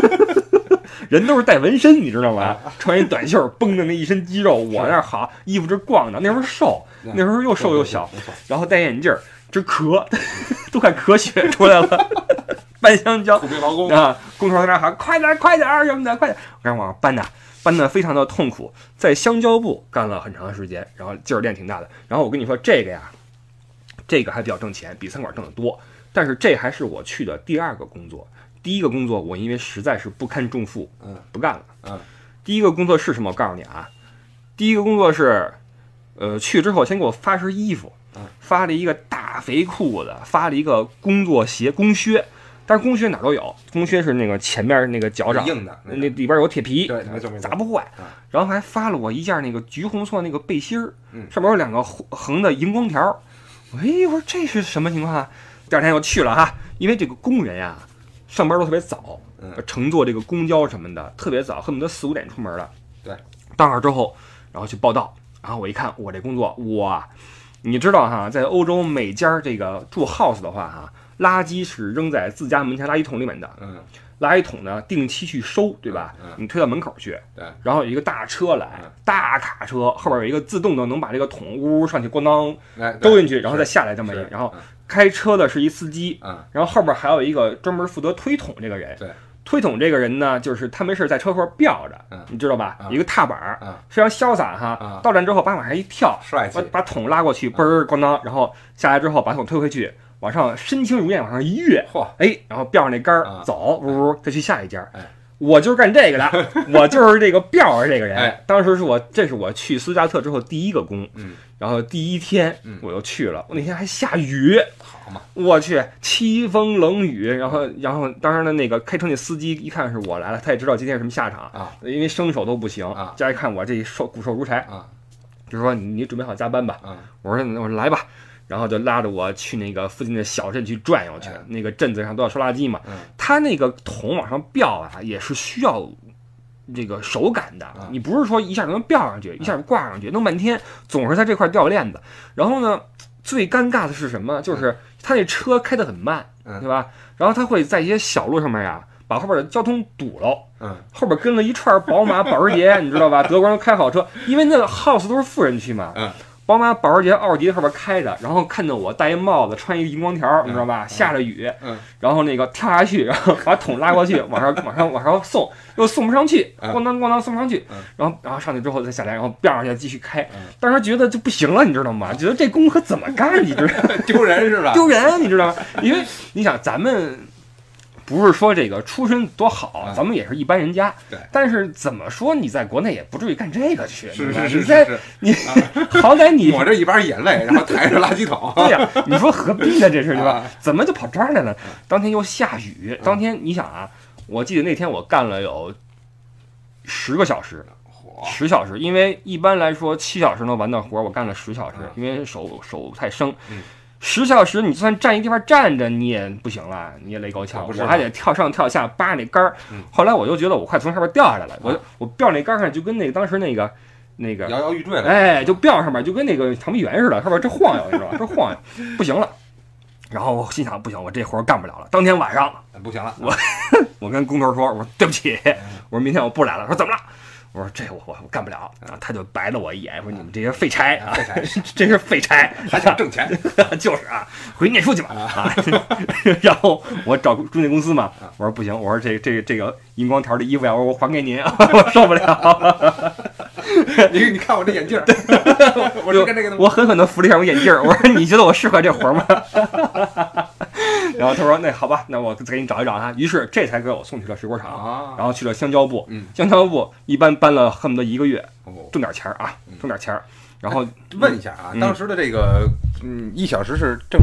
[SPEAKER 3] (laughs)
[SPEAKER 2] 人都是带纹身，你知道吗？穿一短袖，绷着那一身肌肉，我那儿好衣服直逛的，那时候瘦，那时候又瘦又小，然后戴眼镜儿，直咳，(laughs) 都快咳血出来了。搬香蕉
[SPEAKER 3] 苦逼劳工
[SPEAKER 2] 啊，工头在那儿喊快点儿快点儿什么的，快点儿！我让往上搬呐，搬的非常的痛苦，在香蕉部干了很长时间，然后劲儿练挺大的。然后我跟你说这个呀，这个还比较挣钱，比餐馆挣得多。但是这还是我去的第二个工作，第一个工作我因为实在是不堪重负，
[SPEAKER 3] 嗯，
[SPEAKER 2] 不干了。
[SPEAKER 3] 嗯，
[SPEAKER 2] 第一个工作是什么？我告诉你啊，第一个工作是，呃，去之后先给我发身衣服，
[SPEAKER 3] 嗯，
[SPEAKER 2] 发了一个大肥裤子，发了一个工作鞋工靴，但是工靴哪儿都有，工靴是那个前面那个脚掌
[SPEAKER 3] 硬的，
[SPEAKER 2] 那里边有铁皮，砸不坏
[SPEAKER 3] 啊。
[SPEAKER 2] 然后还发了我一件那个橘红色那个背心儿，
[SPEAKER 3] 嗯
[SPEAKER 2] 上面有两个横横的荧光条。哎，我说这是什么情况啊？第二天又去了哈，因为这个工人呀，上班都特别早，
[SPEAKER 3] 嗯
[SPEAKER 2] 乘坐这个公交什么的特别早，恨不得四五点出门了。
[SPEAKER 3] 对，
[SPEAKER 2] 到那儿之后，然后去报道，然后我一看我这工作，哇，你知道哈，在欧洲每家这个住 house 的话哈，垃圾是扔在自家门前垃圾桶里面的，
[SPEAKER 3] 嗯，
[SPEAKER 2] 垃圾桶呢定期去收，对吧？你推到门口去，
[SPEAKER 3] 对，
[SPEAKER 2] 然后有一个大车来
[SPEAKER 3] 嗯，
[SPEAKER 2] 大卡车后边有一个自动的能把这个桶呜呜上去咣当
[SPEAKER 3] 来
[SPEAKER 2] 兜进去，然后再下来这么一个，然后
[SPEAKER 3] 嗯。
[SPEAKER 2] 开车的是一司机，
[SPEAKER 3] 嗯。
[SPEAKER 2] 然后后边还有一个专门负责推桶这个人。
[SPEAKER 3] 对，
[SPEAKER 2] 推桶这个人呢，就是他没事在车后边吊着，
[SPEAKER 3] 嗯。
[SPEAKER 2] 你知道吧？
[SPEAKER 3] 嗯。
[SPEAKER 2] 一个踏板非常潇洒哈。
[SPEAKER 3] 嗯。
[SPEAKER 2] 到站之后，把往上一跳，把，把桶拉过去，嘣儿咣当，然后下来之后把桶推回去，往上身轻如燕往上一跃，
[SPEAKER 3] 嚯，
[SPEAKER 2] 哎，然后吊上那杆儿
[SPEAKER 3] 啊。
[SPEAKER 2] 走，呜呜，再去下一家。
[SPEAKER 3] 哎，
[SPEAKER 2] 我就是干这个的，(laughs) 我就是这个吊着这个人。
[SPEAKER 3] 哎。
[SPEAKER 2] 当时是我，这是我去斯加特之后第一个工，
[SPEAKER 3] 嗯，
[SPEAKER 2] 然后第一天
[SPEAKER 3] 嗯。
[SPEAKER 2] 我就去了，我那天还下雨，
[SPEAKER 3] 好嘛，
[SPEAKER 2] 我去，凄风冷雨，然后然后当时呢那个开车那司机一看是我来了，他也知道今天是什么下场
[SPEAKER 3] 啊，
[SPEAKER 2] 因为生手都不行
[SPEAKER 3] 啊，
[SPEAKER 2] 加一看我这瘦骨瘦如柴，
[SPEAKER 3] 啊。
[SPEAKER 2] 就说你你准备好加班吧，
[SPEAKER 3] 啊。
[SPEAKER 2] 我说那我说来吧，然后就拉着我去那个附近的小镇去转悠去
[SPEAKER 3] 哎，
[SPEAKER 2] 那个镇子上都要收垃圾嘛
[SPEAKER 3] 嗯，
[SPEAKER 2] 他那个桶往上吊啊，也是需要。这个手感的，
[SPEAKER 3] 啊
[SPEAKER 2] 你不是说一下就能吊上去，一下就挂上去，弄半天，总是在这块掉链子。然后呢，最尴尬的是什么？就是他那车开得很慢，
[SPEAKER 3] 嗯
[SPEAKER 2] 对吧？然后他会在一些小路上面呀，把后边的交通堵了。
[SPEAKER 3] 嗯
[SPEAKER 2] 后边跟了一串宝马、保时捷，你知道吧？德国人开好车，因为那个 house 都是富人区嘛。
[SPEAKER 3] 嗯
[SPEAKER 2] 宝马、保时捷、奥迪后边开着，然后看到我戴一帽子，穿一个荧光条，你知道吧？
[SPEAKER 3] 嗯
[SPEAKER 2] 下着雨，
[SPEAKER 3] 嗯
[SPEAKER 2] 然后那个跳下去，然后把桶拉过去，往上、往上、往上送，又送不上去，
[SPEAKER 3] 嗯
[SPEAKER 2] 咣当咣当送不上去
[SPEAKER 3] 嗯，
[SPEAKER 2] 然后然后上去之后再下来，然后吊上去继续开
[SPEAKER 3] 嗯。
[SPEAKER 2] 当时觉得就不行了，你知道吗？觉得这工可怎么干？你知道吗？(laughs)
[SPEAKER 3] 丢人是吧？(laughs)
[SPEAKER 2] 丢人，你知道吗？因为你想，咱们不是说这个出身多好
[SPEAKER 3] 啊，
[SPEAKER 2] 咱们也是一般人家。
[SPEAKER 3] 对
[SPEAKER 2] 但是怎么说，你在国内也不至于干这个去，
[SPEAKER 3] 是
[SPEAKER 2] 对吧
[SPEAKER 3] 是是
[SPEAKER 2] 你在
[SPEAKER 3] 是是，
[SPEAKER 2] 你 (laughs) 好歹你
[SPEAKER 3] 抹着一把眼泪，然后抬着垃圾桶。(laughs)
[SPEAKER 2] 对呀、你说何必呢？这是对吧
[SPEAKER 3] 啊？
[SPEAKER 2] 怎么就跑这儿来了？当天又下雨，当天你想啊，我记得那天我干了有十个小时，十小时，因为一般来说七小时能完的活儿，我干了十小时
[SPEAKER 3] 嗯，
[SPEAKER 2] 因为手手太生
[SPEAKER 3] 嗯。
[SPEAKER 2] 十小时，你就算站一地方站着，你也不行了，你也累够呛我还得跳上跳下扒那杆儿
[SPEAKER 3] 嗯。
[SPEAKER 2] 后来我就觉得我快从上面掉下来了，我
[SPEAKER 3] 啊
[SPEAKER 2] 我吊那杆儿上就跟那个当时那个那个
[SPEAKER 3] 摇摇欲坠了。
[SPEAKER 2] 哎，就吊上面，就跟那个长臂猿似的，上面这晃悠，你知道吧？这晃悠，不行了。然后我心想，不行，我这活儿干不了了。当天晚上，
[SPEAKER 3] 不行了，
[SPEAKER 2] 我 (laughs) 我跟工头说，我说对不起，我说明天我不来了。说怎么了？我说这我我我干不了。啊他就白了我一眼，说你们这些废柴啊，
[SPEAKER 3] 废柴 (laughs)
[SPEAKER 2] 真是废柴，
[SPEAKER 3] 还想挣钱。(laughs)
[SPEAKER 2] 就是啊，回去念书去吧啊。(laughs) 然后我找中介公司嘛，我说不行，我说这这这个荧光条的衣服呀，我说我还给您啊，我受不了。(laughs)
[SPEAKER 3] 你你看我这眼镜儿，(laughs) 我
[SPEAKER 2] 就
[SPEAKER 3] 跟这个
[SPEAKER 2] 我狠狠地扶了一下我眼镜儿，我说你觉得我适合这活儿吗？(laughs) 然后他说那好吧，那我再给你找一找啊。于是这才给我送去了水果厂，
[SPEAKER 3] 啊
[SPEAKER 2] 然后去了香蕉部。
[SPEAKER 3] 嗯
[SPEAKER 2] 香蕉部一般搬了恨不得一个月，
[SPEAKER 3] 哦
[SPEAKER 2] 挣点钱儿啊，挣点钱儿。然后
[SPEAKER 3] 问一下啊，
[SPEAKER 2] 嗯
[SPEAKER 3] 当时的这个嗯一小时是挣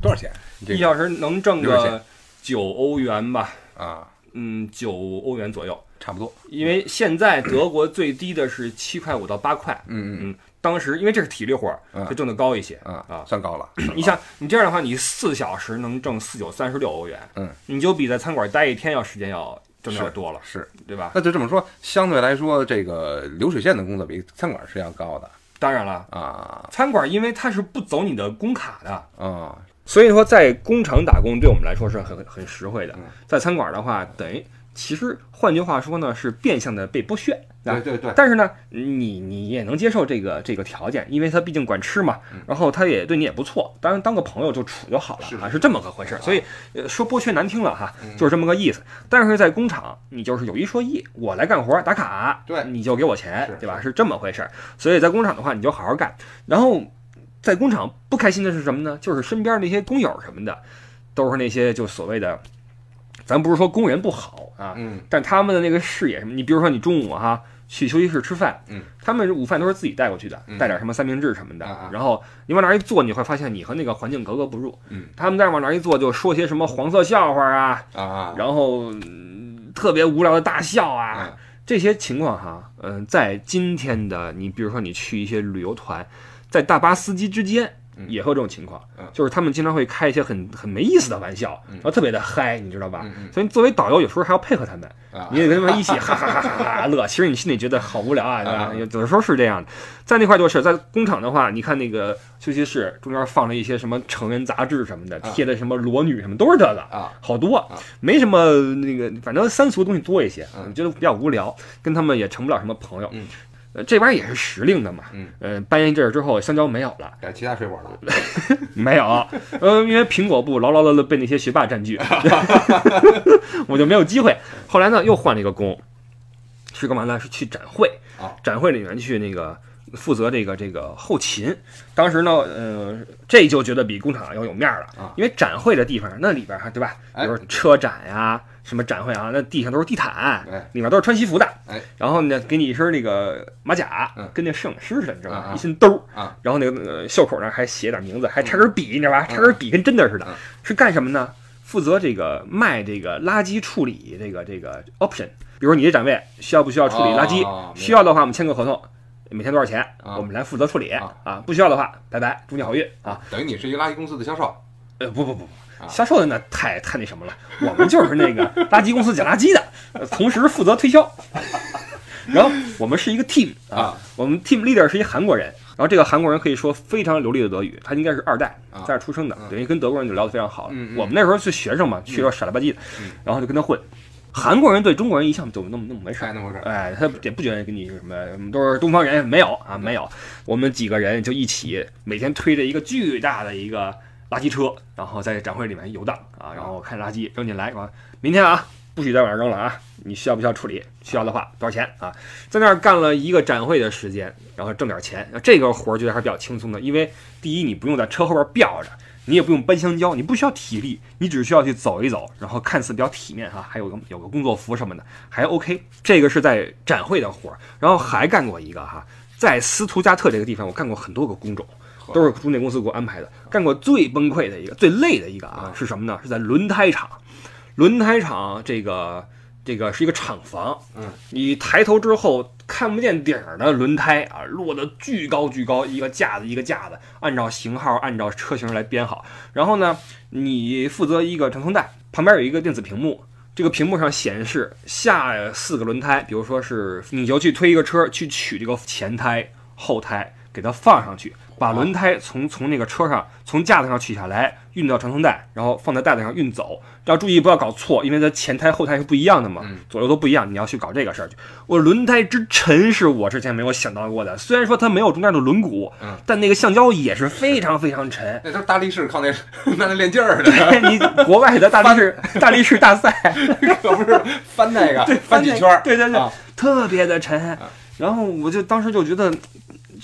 [SPEAKER 3] 多少钱？这个
[SPEAKER 2] 一小时能挣个九欧元吧，
[SPEAKER 3] 啊，
[SPEAKER 2] 嗯，九欧元左右。
[SPEAKER 3] 差不多。
[SPEAKER 2] 因为现在德国最低的是七块五到八块，
[SPEAKER 3] 嗯嗯
[SPEAKER 2] 嗯，当时因为这是体力活儿，
[SPEAKER 3] 嗯
[SPEAKER 2] 就挣得高一些
[SPEAKER 3] 嗯
[SPEAKER 2] 啊。
[SPEAKER 3] 算高了。
[SPEAKER 2] 你像你这样的话，你四小时能挣四九三十六欧元，
[SPEAKER 3] 嗯，
[SPEAKER 2] 你就比在餐馆待一天要时间要挣的多了，
[SPEAKER 3] 是，
[SPEAKER 2] 对吧？
[SPEAKER 3] 那就这么说，相对来说，这个流水线的工作比餐馆是要高的
[SPEAKER 2] 当然了，
[SPEAKER 3] 啊
[SPEAKER 2] 餐馆因为它是不走你的工卡的，
[SPEAKER 3] 啊，
[SPEAKER 2] 所以说在工厂打工对我们来说是很很实惠的
[SPEAKER 3] 嗯。
[SPEAKER 2] 在餐馆的话，等于其实换句话说呢，是变相的被剥削。啊
[SPEAKER 3] 对对对，
[SPEAKER 2] 但是呢，你你也能接受这个这个条件，因为他毕竟管吃嘛，然后他也对你也不错，当然当个朋友就处就好了啊，是这么个回事。所以呃说剥削难听了哈，
[SPEAKER 3] 嗯
[SPEAKER 2] 就是这么个意思。但是在工厂，你就是有一说一，我来干活打卡，
[SPEAKER 3] 对
[SPEAKER 2] 你就给我钱，对吧？是这么回事。所以在工厂的话，你就好好干。然后在工厂不开心的是什么呢？就是身边那些工友什么的，都是那些就所谓的，咱不是说工人不好啊，
[SPEAKER 3] 嗯。
[SPEAKER 2] 但他们的那个视野什么，你比如说你中午哈去休息室吃饭，
[SPEAKER 3] 嗯，
[SPEAKER 2] 他们午饭都是自己带过去的，
[SPEAKER 3] 嗯。
[SPEAKER 2] 带点什么三明治什么的，然后你往那儿一坐，你会发现你和那个环境格格不入，
[SPEAKER 3] 嗯，
[SPEAKER 2] 他们再往那儿一坐就说些什么黄色笑话啊，
[SPEAKER 3] 啊，
[SPEAKER 2] 然后、嗯特别无聊的大笑啊，
[SPEAKER 3] 嗯。
[SPEAKER 2] 这些情况哈，嗯、在今天的你比如说你去一些旅游团，在大巴司机之间。
[SPEAKER 3] 嗯
[SPEAKER 2] 也会有这种情况
[SPEAKER 3] 嗯，
[SPEAKER 2] 就是他们经常会开一些很很没意思的玩笑，
[SPEAKER 3] 嗯
[SPEAKER 2] 然后特别的嗨，你知道吧？所以作为导游，有时候还要配合他们，
[SPEAKER 3] 啊
[SPEAKER 2] 你得跟他们一起哈哈哈哈哈哈乐。其实你心里觉得好无聊啊，对吧？
[SPEAKER 3] 啊
[SPEAKER 2] 有的时候是这样的。在那块就是在工厂的话，你看那个休息室中间放了一些什么成人杂志什么的，
[SPEAKER 3] 啊
[SPEAKER 2] 贴的什么裸女什么，都是这个，
[SPEAKER 3] 啊
[SPEAKER 2] 好多，没什么那个，反正三俗的东西多一些，
[SPEAKER 3] 嗯
[SPEAKER 2] 我觉得比较无聊，跟他们也成不了什么朋友。
[SPEAKER 3] 嗯
[SPEAKER 2] 呃，这玩意儿也是时令的嘛。
[SPEAKER 3] 嗯，
[SPEAKER 2] 呃，搬一阵儿之后，香蕉没有了，
[SPEAKER 3] 改其他水果了。(laughs)
[SPEAKER 2] 没有，呃，因为苹果部牢牢的被那些学霸占据，(laughs) 我就没有机会。后来呢，又换了一个工，是干嘛呢？是去展会
[SPEAKER 3] 啊，
[SPEAKER 2] 展会里面去那个负责这个这个后勤。当时呢，呃，这就觉得比工厂要有面儿了
[SPEAKER 3] 啊，
[SPEAKER 2] 因为展会的地方那里边儿哈，对吧？比
[SPEAKER 3] 哎
[SPEAKER 2] 如车展呀、什么展会啊，那地上都是地毯，
[SPEAKER 3] 哎。
[SPEAKER 2] 里面都是穿西服的，
[SPEAKER 3] 哎，
[SPEAKER 2] 然后呢，给你一身那个马甲，
[SPEAKER 3] 嗯。
[SPEAKER 2] 跟那摄影师似的，你知道吧？一身兜儿，
[SPEAKER 3] 啊。
[SPEAKER 2] 然后那个、呃、袖口那儿还写点名字，还插根笔，你知道吧？插根笔跟真的似的，
[SPEAKER 3] 嗯。
[SPEAKER 2] 是干什么呢？负责这个卖这个垃圾处理这个这个 option，比如你这展位需要不需要处理垃圾？
[SPEAKER 3] 哦
[SPEAKER 2] 需要的话，我们签个合同，每天多少钱，
[SPEAKER 3] 啊。
[SPEAKER 2] 我们来负责处理。
[SPEAKER 3] 啊。
[SPEAKER 2] 不需要的话，拜拜，祝你好运。啊！
[SPEAKER 3] 等于你是一个垃圾公司的销售。
[SPEAKER 2] 呃，不不不，销售的那太太那什么了，(laughs) 我们就是那个 (laughs) 垃圾公司捡垃圾的，呃同时负责推销。(laughs) 然后我们是一个 team
[SPEAKER 3] 啊，
[SPEAKER 2] 我们 team leader 是一韩国人，然后这个韩国人可以说非常流利的德语，他应该是二代
[SPEAKER 3] 啊
[SPEAKER 2] 在这出生的
[SPEAKER 3] 嗯，
[SPEAKER 2] 等于跟德国人就聊得非常好了。我们那时候是学生嘛，去了傻了吧唧的
[SPEAKER 3] 嗯，
[SPEAKER 2] 然后就跟他混。韩国人对中国人一向就那么那么没事儿
[SPEAKER 3] 哎，，那么回事儿。
[SPEAKER 2] 哎，他也不觉得跟你什么，我们都是东方人，没有啊，没有。我们几个人就一起每天推着一个巨大的一个垃圾车，然后在展会里面游荡啊，然后看垃圾扔进来，啊明天啊，不许再往那儿扔了啊！你需要不需要处理？需要的话多少钱啊？在那儿干了一个展会的时间，然后挣点钱。这个活儿觉得还是比较轻松的，因为第一你不用在车后边吊着，你也不用搬香蕉，你不需要体力，你只需要去走一走，然后看似比较体面哈，还有个有个工作服什么的，还 OK。这个是在展会的活儿，然后还干过一个哈，在斯图加特这个地方，我干过很多个工种。都是中介公司给我安排的。干过最崩溃的一个、最累的一个啊，是什么呢？是在轮胎厂。轮胎厂这个这个是一个厂房，
[SPEAKER 3] 嗯，
[SPEAKER 2] 你抬头之后看不见顶儿的轮胎啊，摞得巨高巨高，一个架子一个架子，按照型号、按照车型来编好。然后呢，你负责一个传送带，旁边有一个电子屏幕，这个屏幕上显示下四个轮胎，比如说是你就去推一个车去取这个前胎、后胎，给它放上去。把轮胎从从那个车上从架子上取下来，运到传送带，然后放在袋子上运走。要注意不要搞错，因为它前胎后胎是不一样的嘛，左右都不一样。你要去搞这个事儿去。我轮胎之沉是我之前没有想到过的。虽然说它没有中间的轮毂，
[SPEAKER 3] 嗯，
[SPEAKER 2] 但那个橡胶也是非常非常沉。
[SPEAKER 3] 那都是大力士靠那那那练劲儿的。
[SPEAKER 2] 你国外的大力士大力士大赛 (laughs)
[SPEAKER 3] 可不是翻那个翻几圈儿，
[SPEAKER 2] 对对对，
[SPEAKER 3] 啊
[SPEAKER 2] 特别的沉。然后我就当时就觉得。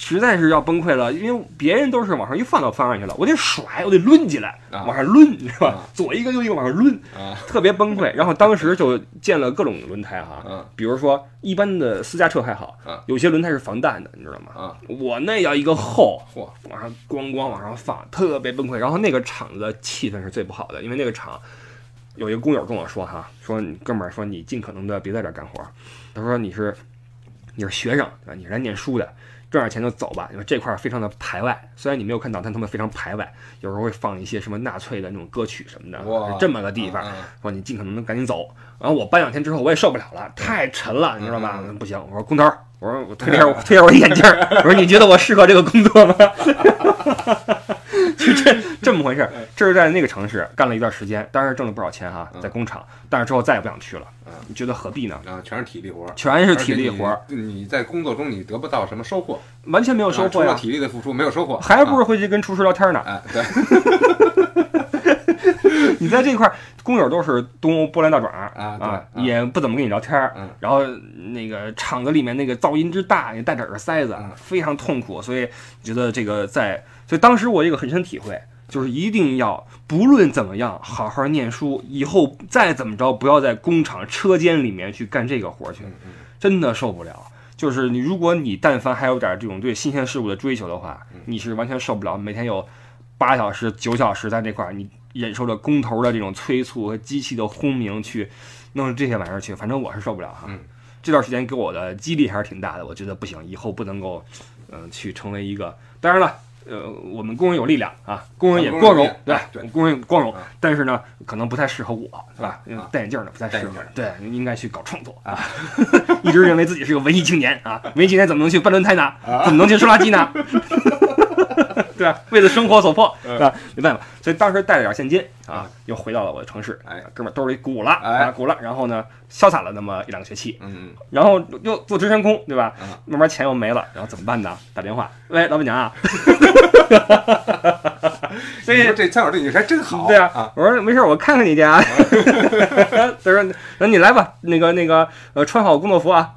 [SPEAKER 2] 实在是要崩溃了，因为别人都是往上一放到放上去了，我得甩，我得抡起来，
[SPEAKER 3] 啊
[SPEAKER 2] 往上抡，你知道吧
[SPEAKER 3] 啊？
[SPEAKER 2] 左一个右一个往上抡，
[SPEAKER 3] 啊
[SPEAKER 2] 特别崩溃。然后当时就见了各种轮胎哈，
[SPEAKER 3] 嗯
[SPEAKER 2] 比如说一般的私家车还好
[SPEAKER 3] 啊，
[SPEAKER 2] 有些轮胎是防弹的，你知道吗？
[SPEAKER 3] 啊，
[SPEAKER 2] 我那要一个厚，
[SPEAKER 3] 嚯，
[SPEAKER 2] 往上咣咣往上放，特别崩溃。然后那个厂子气氛是最不好的，因为那个厂有一个工友跟我说哈，说你哥们儿说你尽可能的别在这儿干活，他说你是你是学生对吧？你是来念书的。赚点钱就走吧，因为这块儿非常的排外。虽然你没有看到，但他们非常排外，有时候会放一些什么纳粹的那种歌曲什么的，是这么个地方。
[SPEAKER 3] 嗯
[SPEAKER 2] 说你尽可能的赶紧走。然后我搬两天之后，我也受不了了，太沉了，你知道吧？不行，我说工头儿，我说我推一下我推一下我眼镜儿，(laughs) 我说你觉得我适合这个工作吗？(laughs) 就这这么回事儿。这是在那个城市干了一段时间，当时挣了不少钱哈，在工厂，但是之后再也不想去了。你觉得何必呢？
[SPEAKER 3] 啊，全是体力活儿，
[SPEAKER 2] 全是体力活儿，
[SPEAKER 3] 你。你在工作中你得不到什么收获，
[SPEAKER 2] 完全没有收获呀，
[SPEAKER 3] 啊除了体力的付出没有收获，
[SPEAKER 2] 还不
[SPEAKER 3] 啊
[SPEAKER 2] 如回去跟厨师聊天呢。
[SPEAKER 3] 哎对，(laughs) (laughs)
[SPEAKER 2] 你在这块儿，工友都是东欧波兰大爪
[SPEAKER 3] 啊啊
[SPEAKER 2] 也不怎么跟你聊天儿。
[SPEAKER 3] 嗯
[SPEAKER 2] 然后那个厂子里面那个噪音之大，你戴着耳塞子
[SPEAKER 3] 嗯，
[SPEAKER 2] 非常痛苦。所以觉得这个在，所以当时我有一个很深体会，就是一定要不论怎么样好好念书，以后再怎么着不要在工厂车间里面去干这个活儿去，真的受不了。就是你，如果你但凡还有点这种对新鲜事物的追求的话，
[SPEAKER 3] 嗯
[SPEAKER 2] 你是完全受不了。每天有八小时、九小时在这块儿，你忍受着工头的这种催促和机器的轰鸣去弄这些玩意儿去，反正我是受不了哈。
[SPEAKER 3] 嗯
[SPEAKER 2] 这段时间给我的激励还是挺大的，我觉得不行，以后不能够，嗯、去成为一个。当然了。呃，我们工人有力量啊，工人也光荣对吧工人光荣
[SPEAKER 3] 啊，
[SPEAKER 2] 但是呢，可能不太适合我，是吧？
[SPEAKER 3] 啊
[SPEAKER 2] 戴眼镜的不太适合对，应该去搞创作啊。(laughs) 一直认为自己是个文艺青年啊，文艺青年怎么能去搬轮胎呢？怎么能去收垃圾呢？对吧？为了生活所迫，
[SPEAKER 3] 嗯
[SPEAKER 2] 对吧？没办法，所以当时带了点现金啊，又回到了我的城市，
[SPEAKER 3] 哎，
[SPEAKER 2] 哥们儿兜里鼓了鼓了，然后呢，潇洒了那么一两个学期，
[SPEAKER 3] 嗯
[SPEAKER 2] 然后又做直升空，对吧
[SPEAKER 3] 嗯？
[SPEAKER 2] 慢慢钱又没了，然后怎么办呢？打电话，喂，老板娘啊，所以
[SPEAKER 3] 这餐馆对你还真好，
[SPEAKER 2] 对啊，
[SPEAKER 3] 啊，
[SPEAKER 2] 我说没事，我看看你去啊。(laughs) 他说：“那你来吧，那个那个呃，穿好工作服啊。”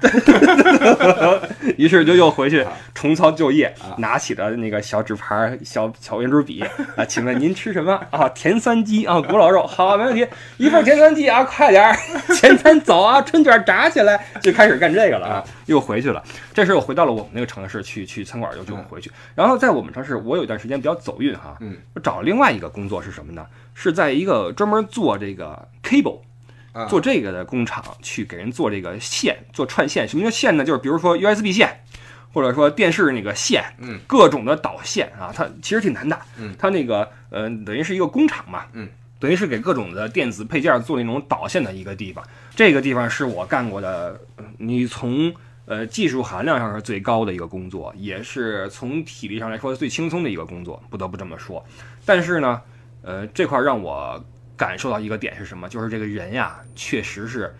[SPEAKER 2] 于是就又回去重操旧业，
[SPEAKER 3] 啊
[SPEAKER 2] 拿起了那个小纸牌儿、小小圆珠笔啊，请问您吃什么啊？甜酸鸡啊，古老肉，好，没问题，一份甜酸鸡啊，快点儿，前餐走啊，春卷炸起来，就开始干这个了啊，又回去了。这时候回到了我们那个城市去去餐馆，又就回去。然后在我们城市，我有一段时间比较走运哈，
[SPEAKER 3] 嗯，
[SPEAKER 2] 我找了另外一个工作是什么呢？是在一个专门做这个 cable
[SPEAKER 3] 啊
[SPEAKER 2] 做这个的工厂去给人做这个线，做串线。什么叫线呢？就是比如说 USB 线，或者说电视那个线，
[SPEAKER 3] 嗯，
[SPEAKER 2] 各种的导线啊，它其实挺难的。
[SPEAKER 3] 嗯
[SPEAKER 2] 它那个呃，等于是一个工厂嘛，
[SPEAKER 3] 嗯，
[SPEAKER 2] 等于是给各种的电子配件做那种导线的一个地方。这个地方是我干过的，呃你从呃技术含量上是最高的一个工作，也是从体力上来说最轻松的一个工作，不得不这么说。但是呢，呃，这块儿让我感受到一个点是什么？就是这个人呀，确实是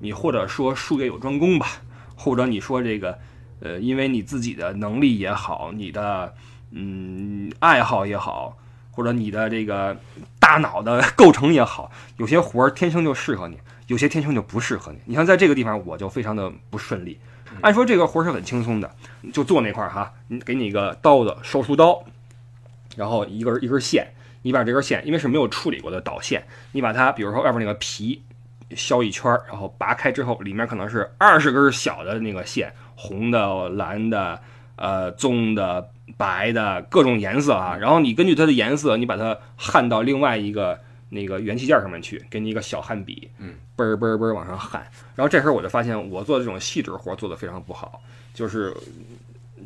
[SPEAKER 2] 你或者说术业有专攻吧，或者你说这个，呃，因为你自己的能力也好，你的嗯爱好也好，或者你的这个大脑的构成也好，有些活儿天生就适合你，有些天生就不适合你。你像在这个地方，我就非常的不顺利。按说这个活儿是很轻松的，就做那块儿哈，你给你一个刀子，手术刀，然后一根一根线，你把这根线，因为是没有处理过的导线，你把它，比如说外边那个皮削一圈儿，然后拔开之后，里面可能是二十根小的那个线，红的、蓝的、呃棕的、白的各种颜色啊，然后你根据它的颜色，你把它焊到另外一个那个元器件上面去，给你一个小焊笔，
[SPEAKER 3] 嗯，
[SPEAKER 2] 嘣儿嘣儿嘣儿往上焊。然后这时候我就发现，我做这种细致活做的非常不好，就是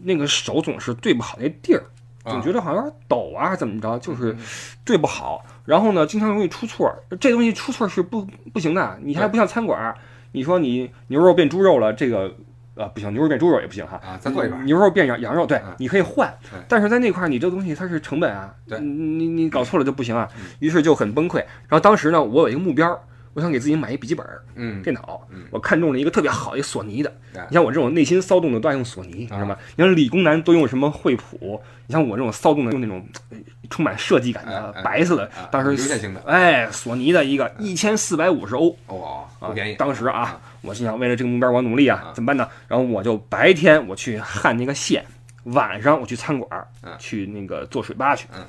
[SPEAKER 2] 那个手总是对不好那地儿，总觉得好像有点抖啊，怎么着，就是对不好。然后呢，经常容易出错儿，这东西出错儿是不不行的。你还不像餐馆儿，你说你牛肉变猪肉了，这个呃不行，牛肉变猪肉也不行哈。
[SPEAKER 3] 啊，再做一盘。
[SPEAKER 2] 牛肉变羊羊肉，对
[SPEAKER 3] 嗯，
[SPEAKER 2] 你可以换，但是在那块儿你这东西它是成本啊，
[SPEAKER 3] 对
[SPEAKER 2] 你你你搞错了就不行啊，于是就很崩溃。然后当时呢，我有一个目标，我想给自己买一笔记本儿
[SPEAKER 3] 嗯，
[SPEAKER 2] 电脑
[SPEAKER 3] 嗯，
[SPEAKER 2] 我看中了一个特别好一索尼的。你像我这种内心骚动的都爱用索尼，你知道吗？你像理工男都用什么惠普，你像我这种骚动的用那种呃充满设计感的白色的
[SPEAKER 3] 啊，
[SPEAKER 2] 当时
[SPEAKER 3] 流线型的
[SPEAKER 2] 哎，索尼的一个一千四百五十欧。
[SPEAKER 3] 哦，
[SPEAKER 2] 啊
[SPEAKER 3] 不便宜。
[SPEAKER 2] 当时啊，我心想为了这个目标我努力啊
[SPEAKER 3] 啊，
[SPEAKER 2] 怎么办呢？然后我就白天我去焊那个线，晚上我去餐馆去那个做水吧去
[SPEAKER 3] 嗯，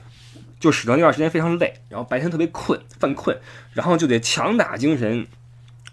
[SPEAKER 2] 就使得那段时间非常累，然后白天特别困，犯困，然后就得强打精神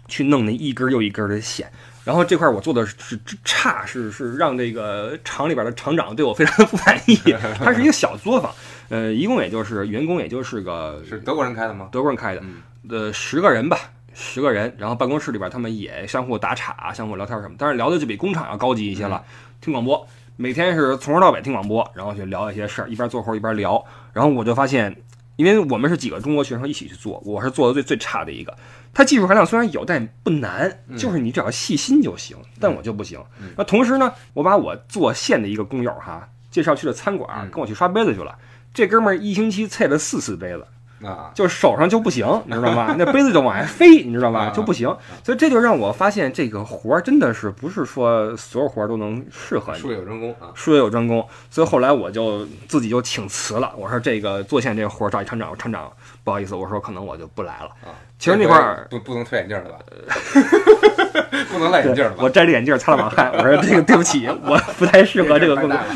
[SPEAKER 2] 去弄那一根又一根的线。然后这块儿我做的是是差，是是让这个厂里边的厂长对我非常的不满意。(laughs) 它是一个小作坊，呃，一共也就是员工也就是个
[SPEAKER 3] 是德国人开的吗？
[SPEAKER 2] 德国人开的，
[SPEAKER 3] 嗯
[SPEAKER 2] 呃，十个人吧，十个人，然后办公室里边他们也相互打岔、相互聊天什么，但是聊的就比工厂要高级一些了。听广播，每天是从头到尾听广播，然后去聊一些事儿，一边做活一边聊。然后我就发现，因为我们是几个中国学生一起去做，我是做的最最差的一个。它技术含量虽然有，但不难，就是你只要细心就行。但我就不行。那同时呢，我把我做线的一个工友哈介绍去了餐馆，
[SPEAKER 3] 嗯
[SPEAKER 2] 跟我去刷杯子去了。这哥们儿一星期菜了四次杯子。
[SPEAKER 3] 啊，
[SPEAKER 2] 就手上就不行，(laughs) 你知道吗？那杯子就往外飞，你知道吧？
[SPEAKER 3] 啊
[SPEAKER 2] 就不行。所以这就让我发现，这个活儿真的是不是说所有活儿都能适合你
[SPEAKER 3] 术
[SPEAKER 2] 你，
[SPEAKER 3] 业有专攻啊。
[SPEAKER 2] 术业有专攻。所以后来我就自己就请辞了，我说这个做线这个活儿找一厂长，厂长不好意思，我说可能我就不来了。
[SPEAKER 3] 啊，
[SPEAKER 2] 其实那块儿
[SPEAKER 3] 不不能推眼镜了吧？(laughs) 不能赖眼镜了吧？
[SPEAKER 2] 我摘着眼镜擦了把汗，我说这个对不起，我不太适合这个工作。(laughs)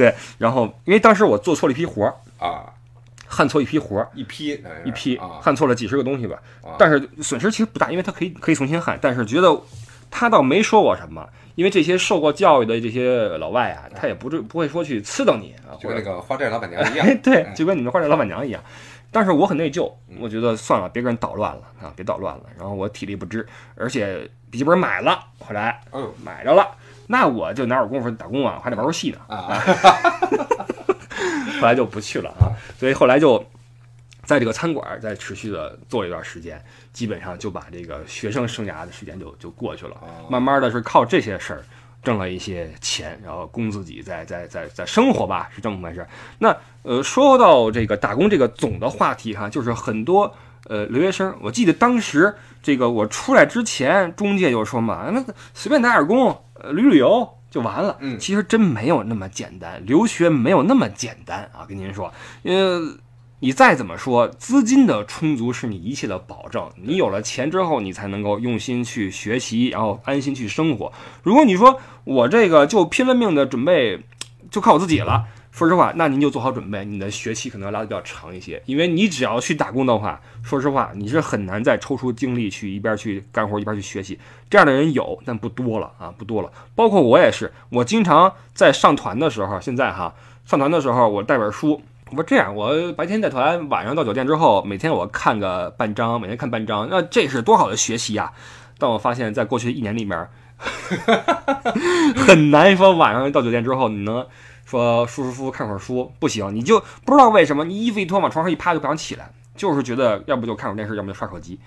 [SPEAKER 2] 对，然后因为当时我做错了一批活儿，
[SPEAKER 3] 啊，
[SPEAKER 2] 焊错一批活儿，
[SPEAKER 3] 一批
[SPEAKER 2] 一批
[SPEAKER 3] 啊，
[SPEAKER 2] 焊错了几十个东西吧
[SPEAKER 3] 啊，
[SPEAKER 2] 但是损失其实不大，因为它可以可以重新焊。但是觉得他倒没说我什么，因为这些受过教育的这些老外啊，他也不是不会说去呲瞪你啊，
[SPEAKER 3] 就跟那个花店老板娘一样 (laughs)
[SPEAKER 2] 哎。对，
[SPEAKER 3] 嗯
[SPEAKER 2] 就跟你们花店老板娘一样。但是我很内疚，我觉得算了，别跟人捣乱了啊，别捣乱了。然后我体力不支，而且笔记本买了后来
[SPEAKER 3] 嗯
[SPEAKER 2] 买着了，那我就哪有功夫打工啊，还得玩游戏呢。
[SPEAKER 3] 啊，(laughs)
[SPEAKER 2] 后来就不去了啊，所以后来就在这个餐馆儿再持续的做一段时间，基本上就把这个学生生涯的时间就就过去了，
[SPEAKER 3] 哦
[SPEAKER 2] 慢慢的是靠这些事儿挣了一些钱，然后供自己在在在在生活吧，是这么回事。那呃，说到这个打工这个总的话题哈，就是很多。呃，留学生，我记得当时这个我出来之前，中介就说嘛，那随便打点工，呃，旅旅游就完了。
[SPEAKER 3] 嗯
[SPEAKER 2] 其实真没有那么简单，留学没有那么简单啊！跟您说，呃，你再怎么说，资金的充足是你一切的保证。你有了钱之后，你才能够用心去学习，然后安心去生活。如果你说我这个就拼了命的准备，就靠我自己了。说实话，那您就做好准备，你的学期可能要拉的比较长一些，因为你只要去打工的话，说实话，你是很难再抽出精力去一边去干活一边去学习。这样的人有，但不多了啊，不多了。包括我也是，我经常在上团的时候，现在哈上团的时候，我带本书。我说这样，我白天带团，晚上到酒店之后，每天我看个半章，每天看半章，那这是多好的学习呀！但我发现，在过去一年里面，(laughs) 很难说晚上到酒店之后你能说舒舒服服看会儿书，不行，你就不知道为什么，你衣服一脱往床上一趴就不想起来，就是觉得要不就看会儿电视，要么就刷手机，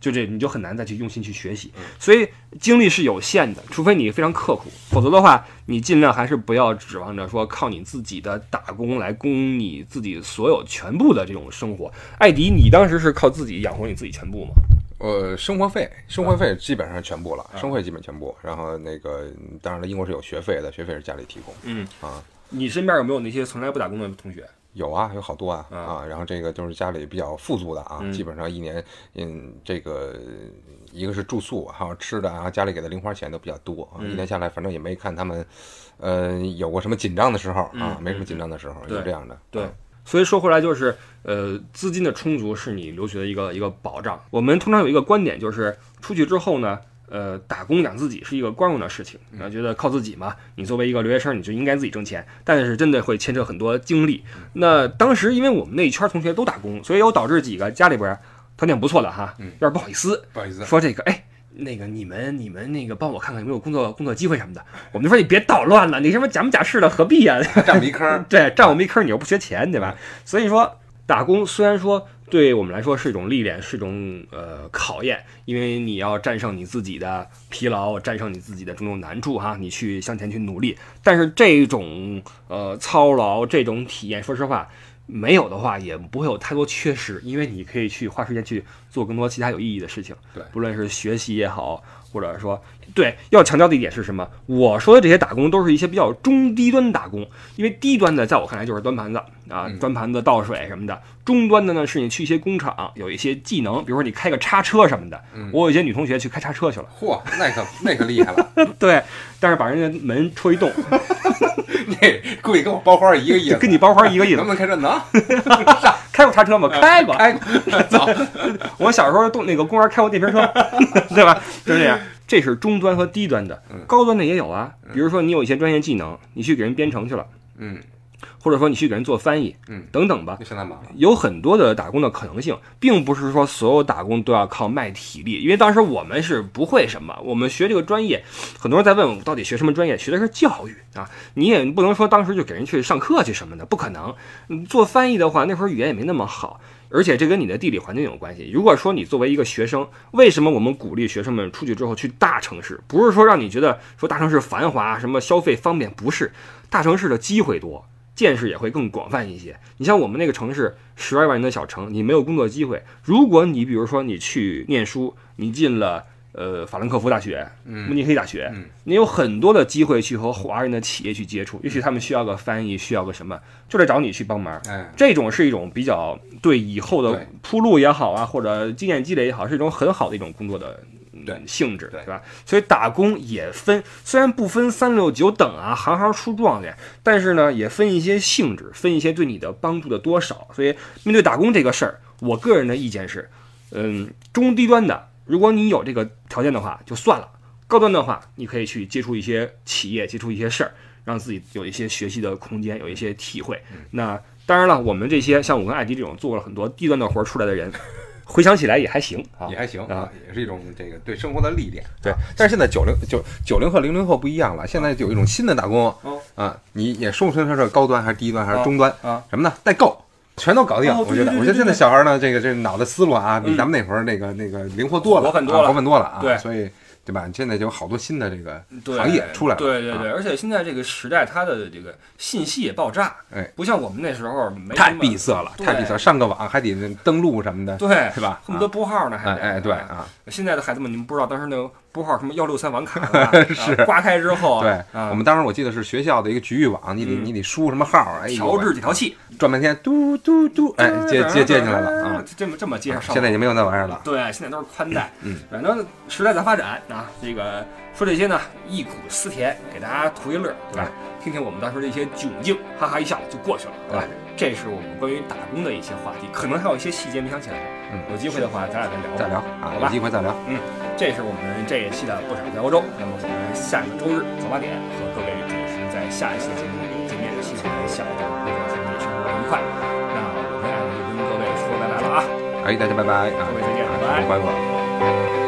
[SPEAKER 2] 就这你就很难再去用心去学习。所以精力是有限的，除非你非常刻苦，否则的话，你尽量还是不要指望着说靠你自己的打工来供你自己所有全部的这种生活。艾迪，你当时是靠自己养活你自己全部吗？
[SPEAKER 3] 呃，生活费，生活费基本上全部了，生活费基本全部。然后那个，当然了，英国是有学费的，学费是家里提供。
[SPEAKER 2] 嗯
[SPEAKER 3] 啊，
[SPEAKER 2] 你身边有没有那些从来不打工的同学？
[SPEAKER 3] 有啊，有好多啊
[SPEAKER 2] 啊。
[SPEAKER 3] 啊，然后这个就是家里比较富足的啊，
[SPEAKER 2] 嗯。
[SPEAKER 3] 基本上一年，嗯，这个一个是住宿，还有吃的啊，家里给的零花钱都比较多啊，
[SPEAKER 2] 嗯。
[SPEAKER 3] 一年下来，反正也没看他们，呃，有过什么紧张的时候啊
[SPEAKER 2] 嗯，
[SPEAKER 3] 没什么紧张的时候，
[SPEAKER 2] 对
[SPEAKER 3] 有这样的，
[SPEAKER 2] 对
[SPEAKER 3] 啊，
[SPEAKER 2] 所以说回来就是，呃，资金的充足是你留学的一个一个保障。我们通常有一个观点，就是出去之后呢，呃，打工养自己是一个光荣的事情，啊，觉得靠自己嘛，你作为一个留学生，你就应该自己挣钱。但是真的会牵扯很多精力。那当时因为我们那一圈同学都打工，所以有导致几个家里边条件不错的哈，
[SPEAKER 3] 嗯
[SPEAKER 2] 有点不好意思，
[SPEAKER 3] 不好意思，
[SPEAKER 2] 说这个，哎，那个你们你们那个帮我看看有没有工作工作机会什么的。我们就说你别捣乱了，你什么假模假式的，何必呀、(laughs)
[SPEAKER 3] 占我一坑，(laughs)
[SPEAKER 2] 对，占我们一坑，你又不缺钱，对吧？所以说，打工虽然说对我们来说是一种历练，是一种呃考验，因为你要战胜你自己的疲劳，战胜你自己的种种难处哈，你去向前去努力。但是这种呃操劳，这种体验，说实话。没有的话，也不会有太多缺失，因为你可以去花时间去做更多其他有意义的事情。
[SPEAKER 3] 对
[SPEAKER 2] 不论是学习也好，或者说，对，要强调的一点是什么？我说的这些打工都是一些比较中低端打工，因为低端的在我看来就是端盘子啊，
[SPEAKER 3] 嗯
[SPEAKER 2] 端盘子倒水什么的。中端的呢，是你去一些工厂有一些技能，比如说你开个叉车什么的。
[SPEAKER 3] 嗯
[SPEAKER 2] 我有一些女同学去开叉车去了，
[SPEAKER 3] 嚯，那可那可厉害了，(laughs)
[SPEAKER 2] 对，但是把人家门戳一洞，(laughs)
[SPEAKER 3] 那估计跟我包花儿一个意思，
[SPEAKER 2] 跟你包花一个意思
[SPEAKER 3] 能不。能开车能？(laughs)
[SPEAKER 2] 开过叉车吗？开过。
[SPEAKER 3] 开，走，
[SPEAKER 2] 我小时候动那个公园开过电瓶车，对吧？就是这样。这是中端和低端的
[SPEAKER 3] 嗯，
[SPEAKER 2] 高端的也有啊。比如说你有一些专业技能，你去给人编程去了，
[SPEAKER 3] 嗯，
[SPEAKER 2] 或者说你去给人做翻译，
[SPEAKER 3] 嗯，
[SPEAKER 2] 等等吧。有很多的打工的可能性，并不是说所有打工都要靠卖体力，因为当时我们是不会什么，我们学这个专业，很多人在问我到底学什么专业，学的是教育啊，你也不能说当时就给人去上课去什么的，不可能。嗯做翻译的话，那会儿语言也没那么好，而且这跟你的地理环境有关系。如果说你作为一个学生，为什么我们鼓励学生们出去之后去大城市？不是说让你觉得说大城市繁华，什么消费方便，不是，大城市的机会多。见识也会更广泛一些。你像我们那个城市，十二万人的小城，你没有工作机会。如果你比如说你去念书，你进了呃法兰克福大学、慕
[SPEAKER 3] 嗯
[SPEAKER 2] 尼黑大学，
[SPEAKER 3] 嗯
[SPEAKER 2] 你有很多的机会去和华人的企业去接触。也许他们需要个翻译，需要个什么，就来找你去帮忙。
[SPEAKER 3] 哎，
[SPEAKER 2] 这种是一种比较对以后的铺路也好啊，或者经验积累也好，是一种很好的一种工作的嗯
[SPEAKER 3] 对
[SPEAKER 2] 性质，
[SPEAKER 3] 对
[SPEAKER 2] 对吧？所以打工也分，虽然不分三六九等啊，行行出状元，但是呢，也分一些性质，分一些对你的帮助的多少。所以面对打工这个事儿，我个人的意见是，嗯，中低端的，如果你有这个条件的话，就算了；高端的话，你可以去接触一些企业，接触一些事儿，让自己有一些学习的空间，有一些体会。那当然了，我们这些像我跟艾迪这种做了很多低端的活儿出来的人，回想起来也还行啊，
[SPEAKER 3] 也还行
[SPEAKER 2] 啊，
[SPEAKER 3] 也是一种这个对生活的历练。
[SPEAKER 2] 对
[SPEAKER 3] 啊，但是现在九零九九零后、零零后不一样了，现在有一种新的打工
[SPEAKER 2] 哦
[SPEAKER 3] 啊，你也说不清它是高端还是低端还是中端
[SPEAKER 2] 啊，
[SPEAKER 3] 什么呢？代购。全都搞定，我觉得，我觉得现在小孩呢，这个这脑袋思路啊，比
[SPEAKER 2] 嗯
[SPEAKER 3] 咱们那会儿那个那个灵活多了，啊
[SPEAKER 2] 活很多了
[SPEAKER 3] 活很多了啊。
[SPEAKER 2] 对
[SPEAKER 3] 所以对吧？现在就有好多新的这个行业出来了。啊
[SPEAKER 2] 对对对，而且现在这个时代，它的这个信息也爆炸，
[SPEAKER 3] 哎，
[SPEAKER 2] 不像我们那时候没
[SPEAKER 3] 太闭塞了，太闭塞，上个网还得登录什么的，
[SPEAKER 2] 对，
[SPEAKER 3] 是吧？
[SPEAKER 2] 恨不得拨号呢，还得
[SPEAKER 3] 哎哎，对。啊，
[SPEAKER 2] 现在的孩子们，你们不知道当时那个拨号什么幺六三网卡 (laughs) 是吧？
[SPEAKER 3] 是
[SPEAKER 2] 啊刮开之后啊，
[SPEAKER 3] 对，
[SPEAKER 2] 啊
[SPEAKER 3] 我们当时我记得是学校的一个局域网，你得
[SPEAKER 2] 嗯
[SPEAKER 3] 你得输什么号，哎，
[SPEAKER 2] 调制几条气，
[SPEAKER 3] 转半天，嘟嘟嘟，哎，接接接进来了啊！，
[SPEAKER 2] 这么这么接上。
[SPEAKER 3] 现在已经没有那玩意儿了。
[SPEAKER 2] 对，现在都是宽带。
[SPEAKER 3] 嗯，(clears throat)
[SPEAKER 2] 反正时代在发展啊，这个说这些呢，忆苦思甜，给大家图一乐，对吧？听听我们当时的一些窘境，哈哈一笑就过去了，对吧？这是我们关于打工的一些话题，可能还有一些细节没想起来。
[SPEAKER 3] 嗯
[SPEAKER 2] 有机会的话，咱俩再聊。
[SPEAKER 3] 再聊啊，有机会再聊。
[SPEAKER 2] 这是我们这一期的不傻在欧洲。那么我们下个周日早八点和各位主持在下一期节目里见面。希望下一周或者是你生活愉快。那我们俩就跟各位说拜拜了啊！
[SPEAKER 3] 哎，大家拜拜啊！
[SPEAKER 2] 各位再见拜拜
[SPEAKER 3] 拜拜。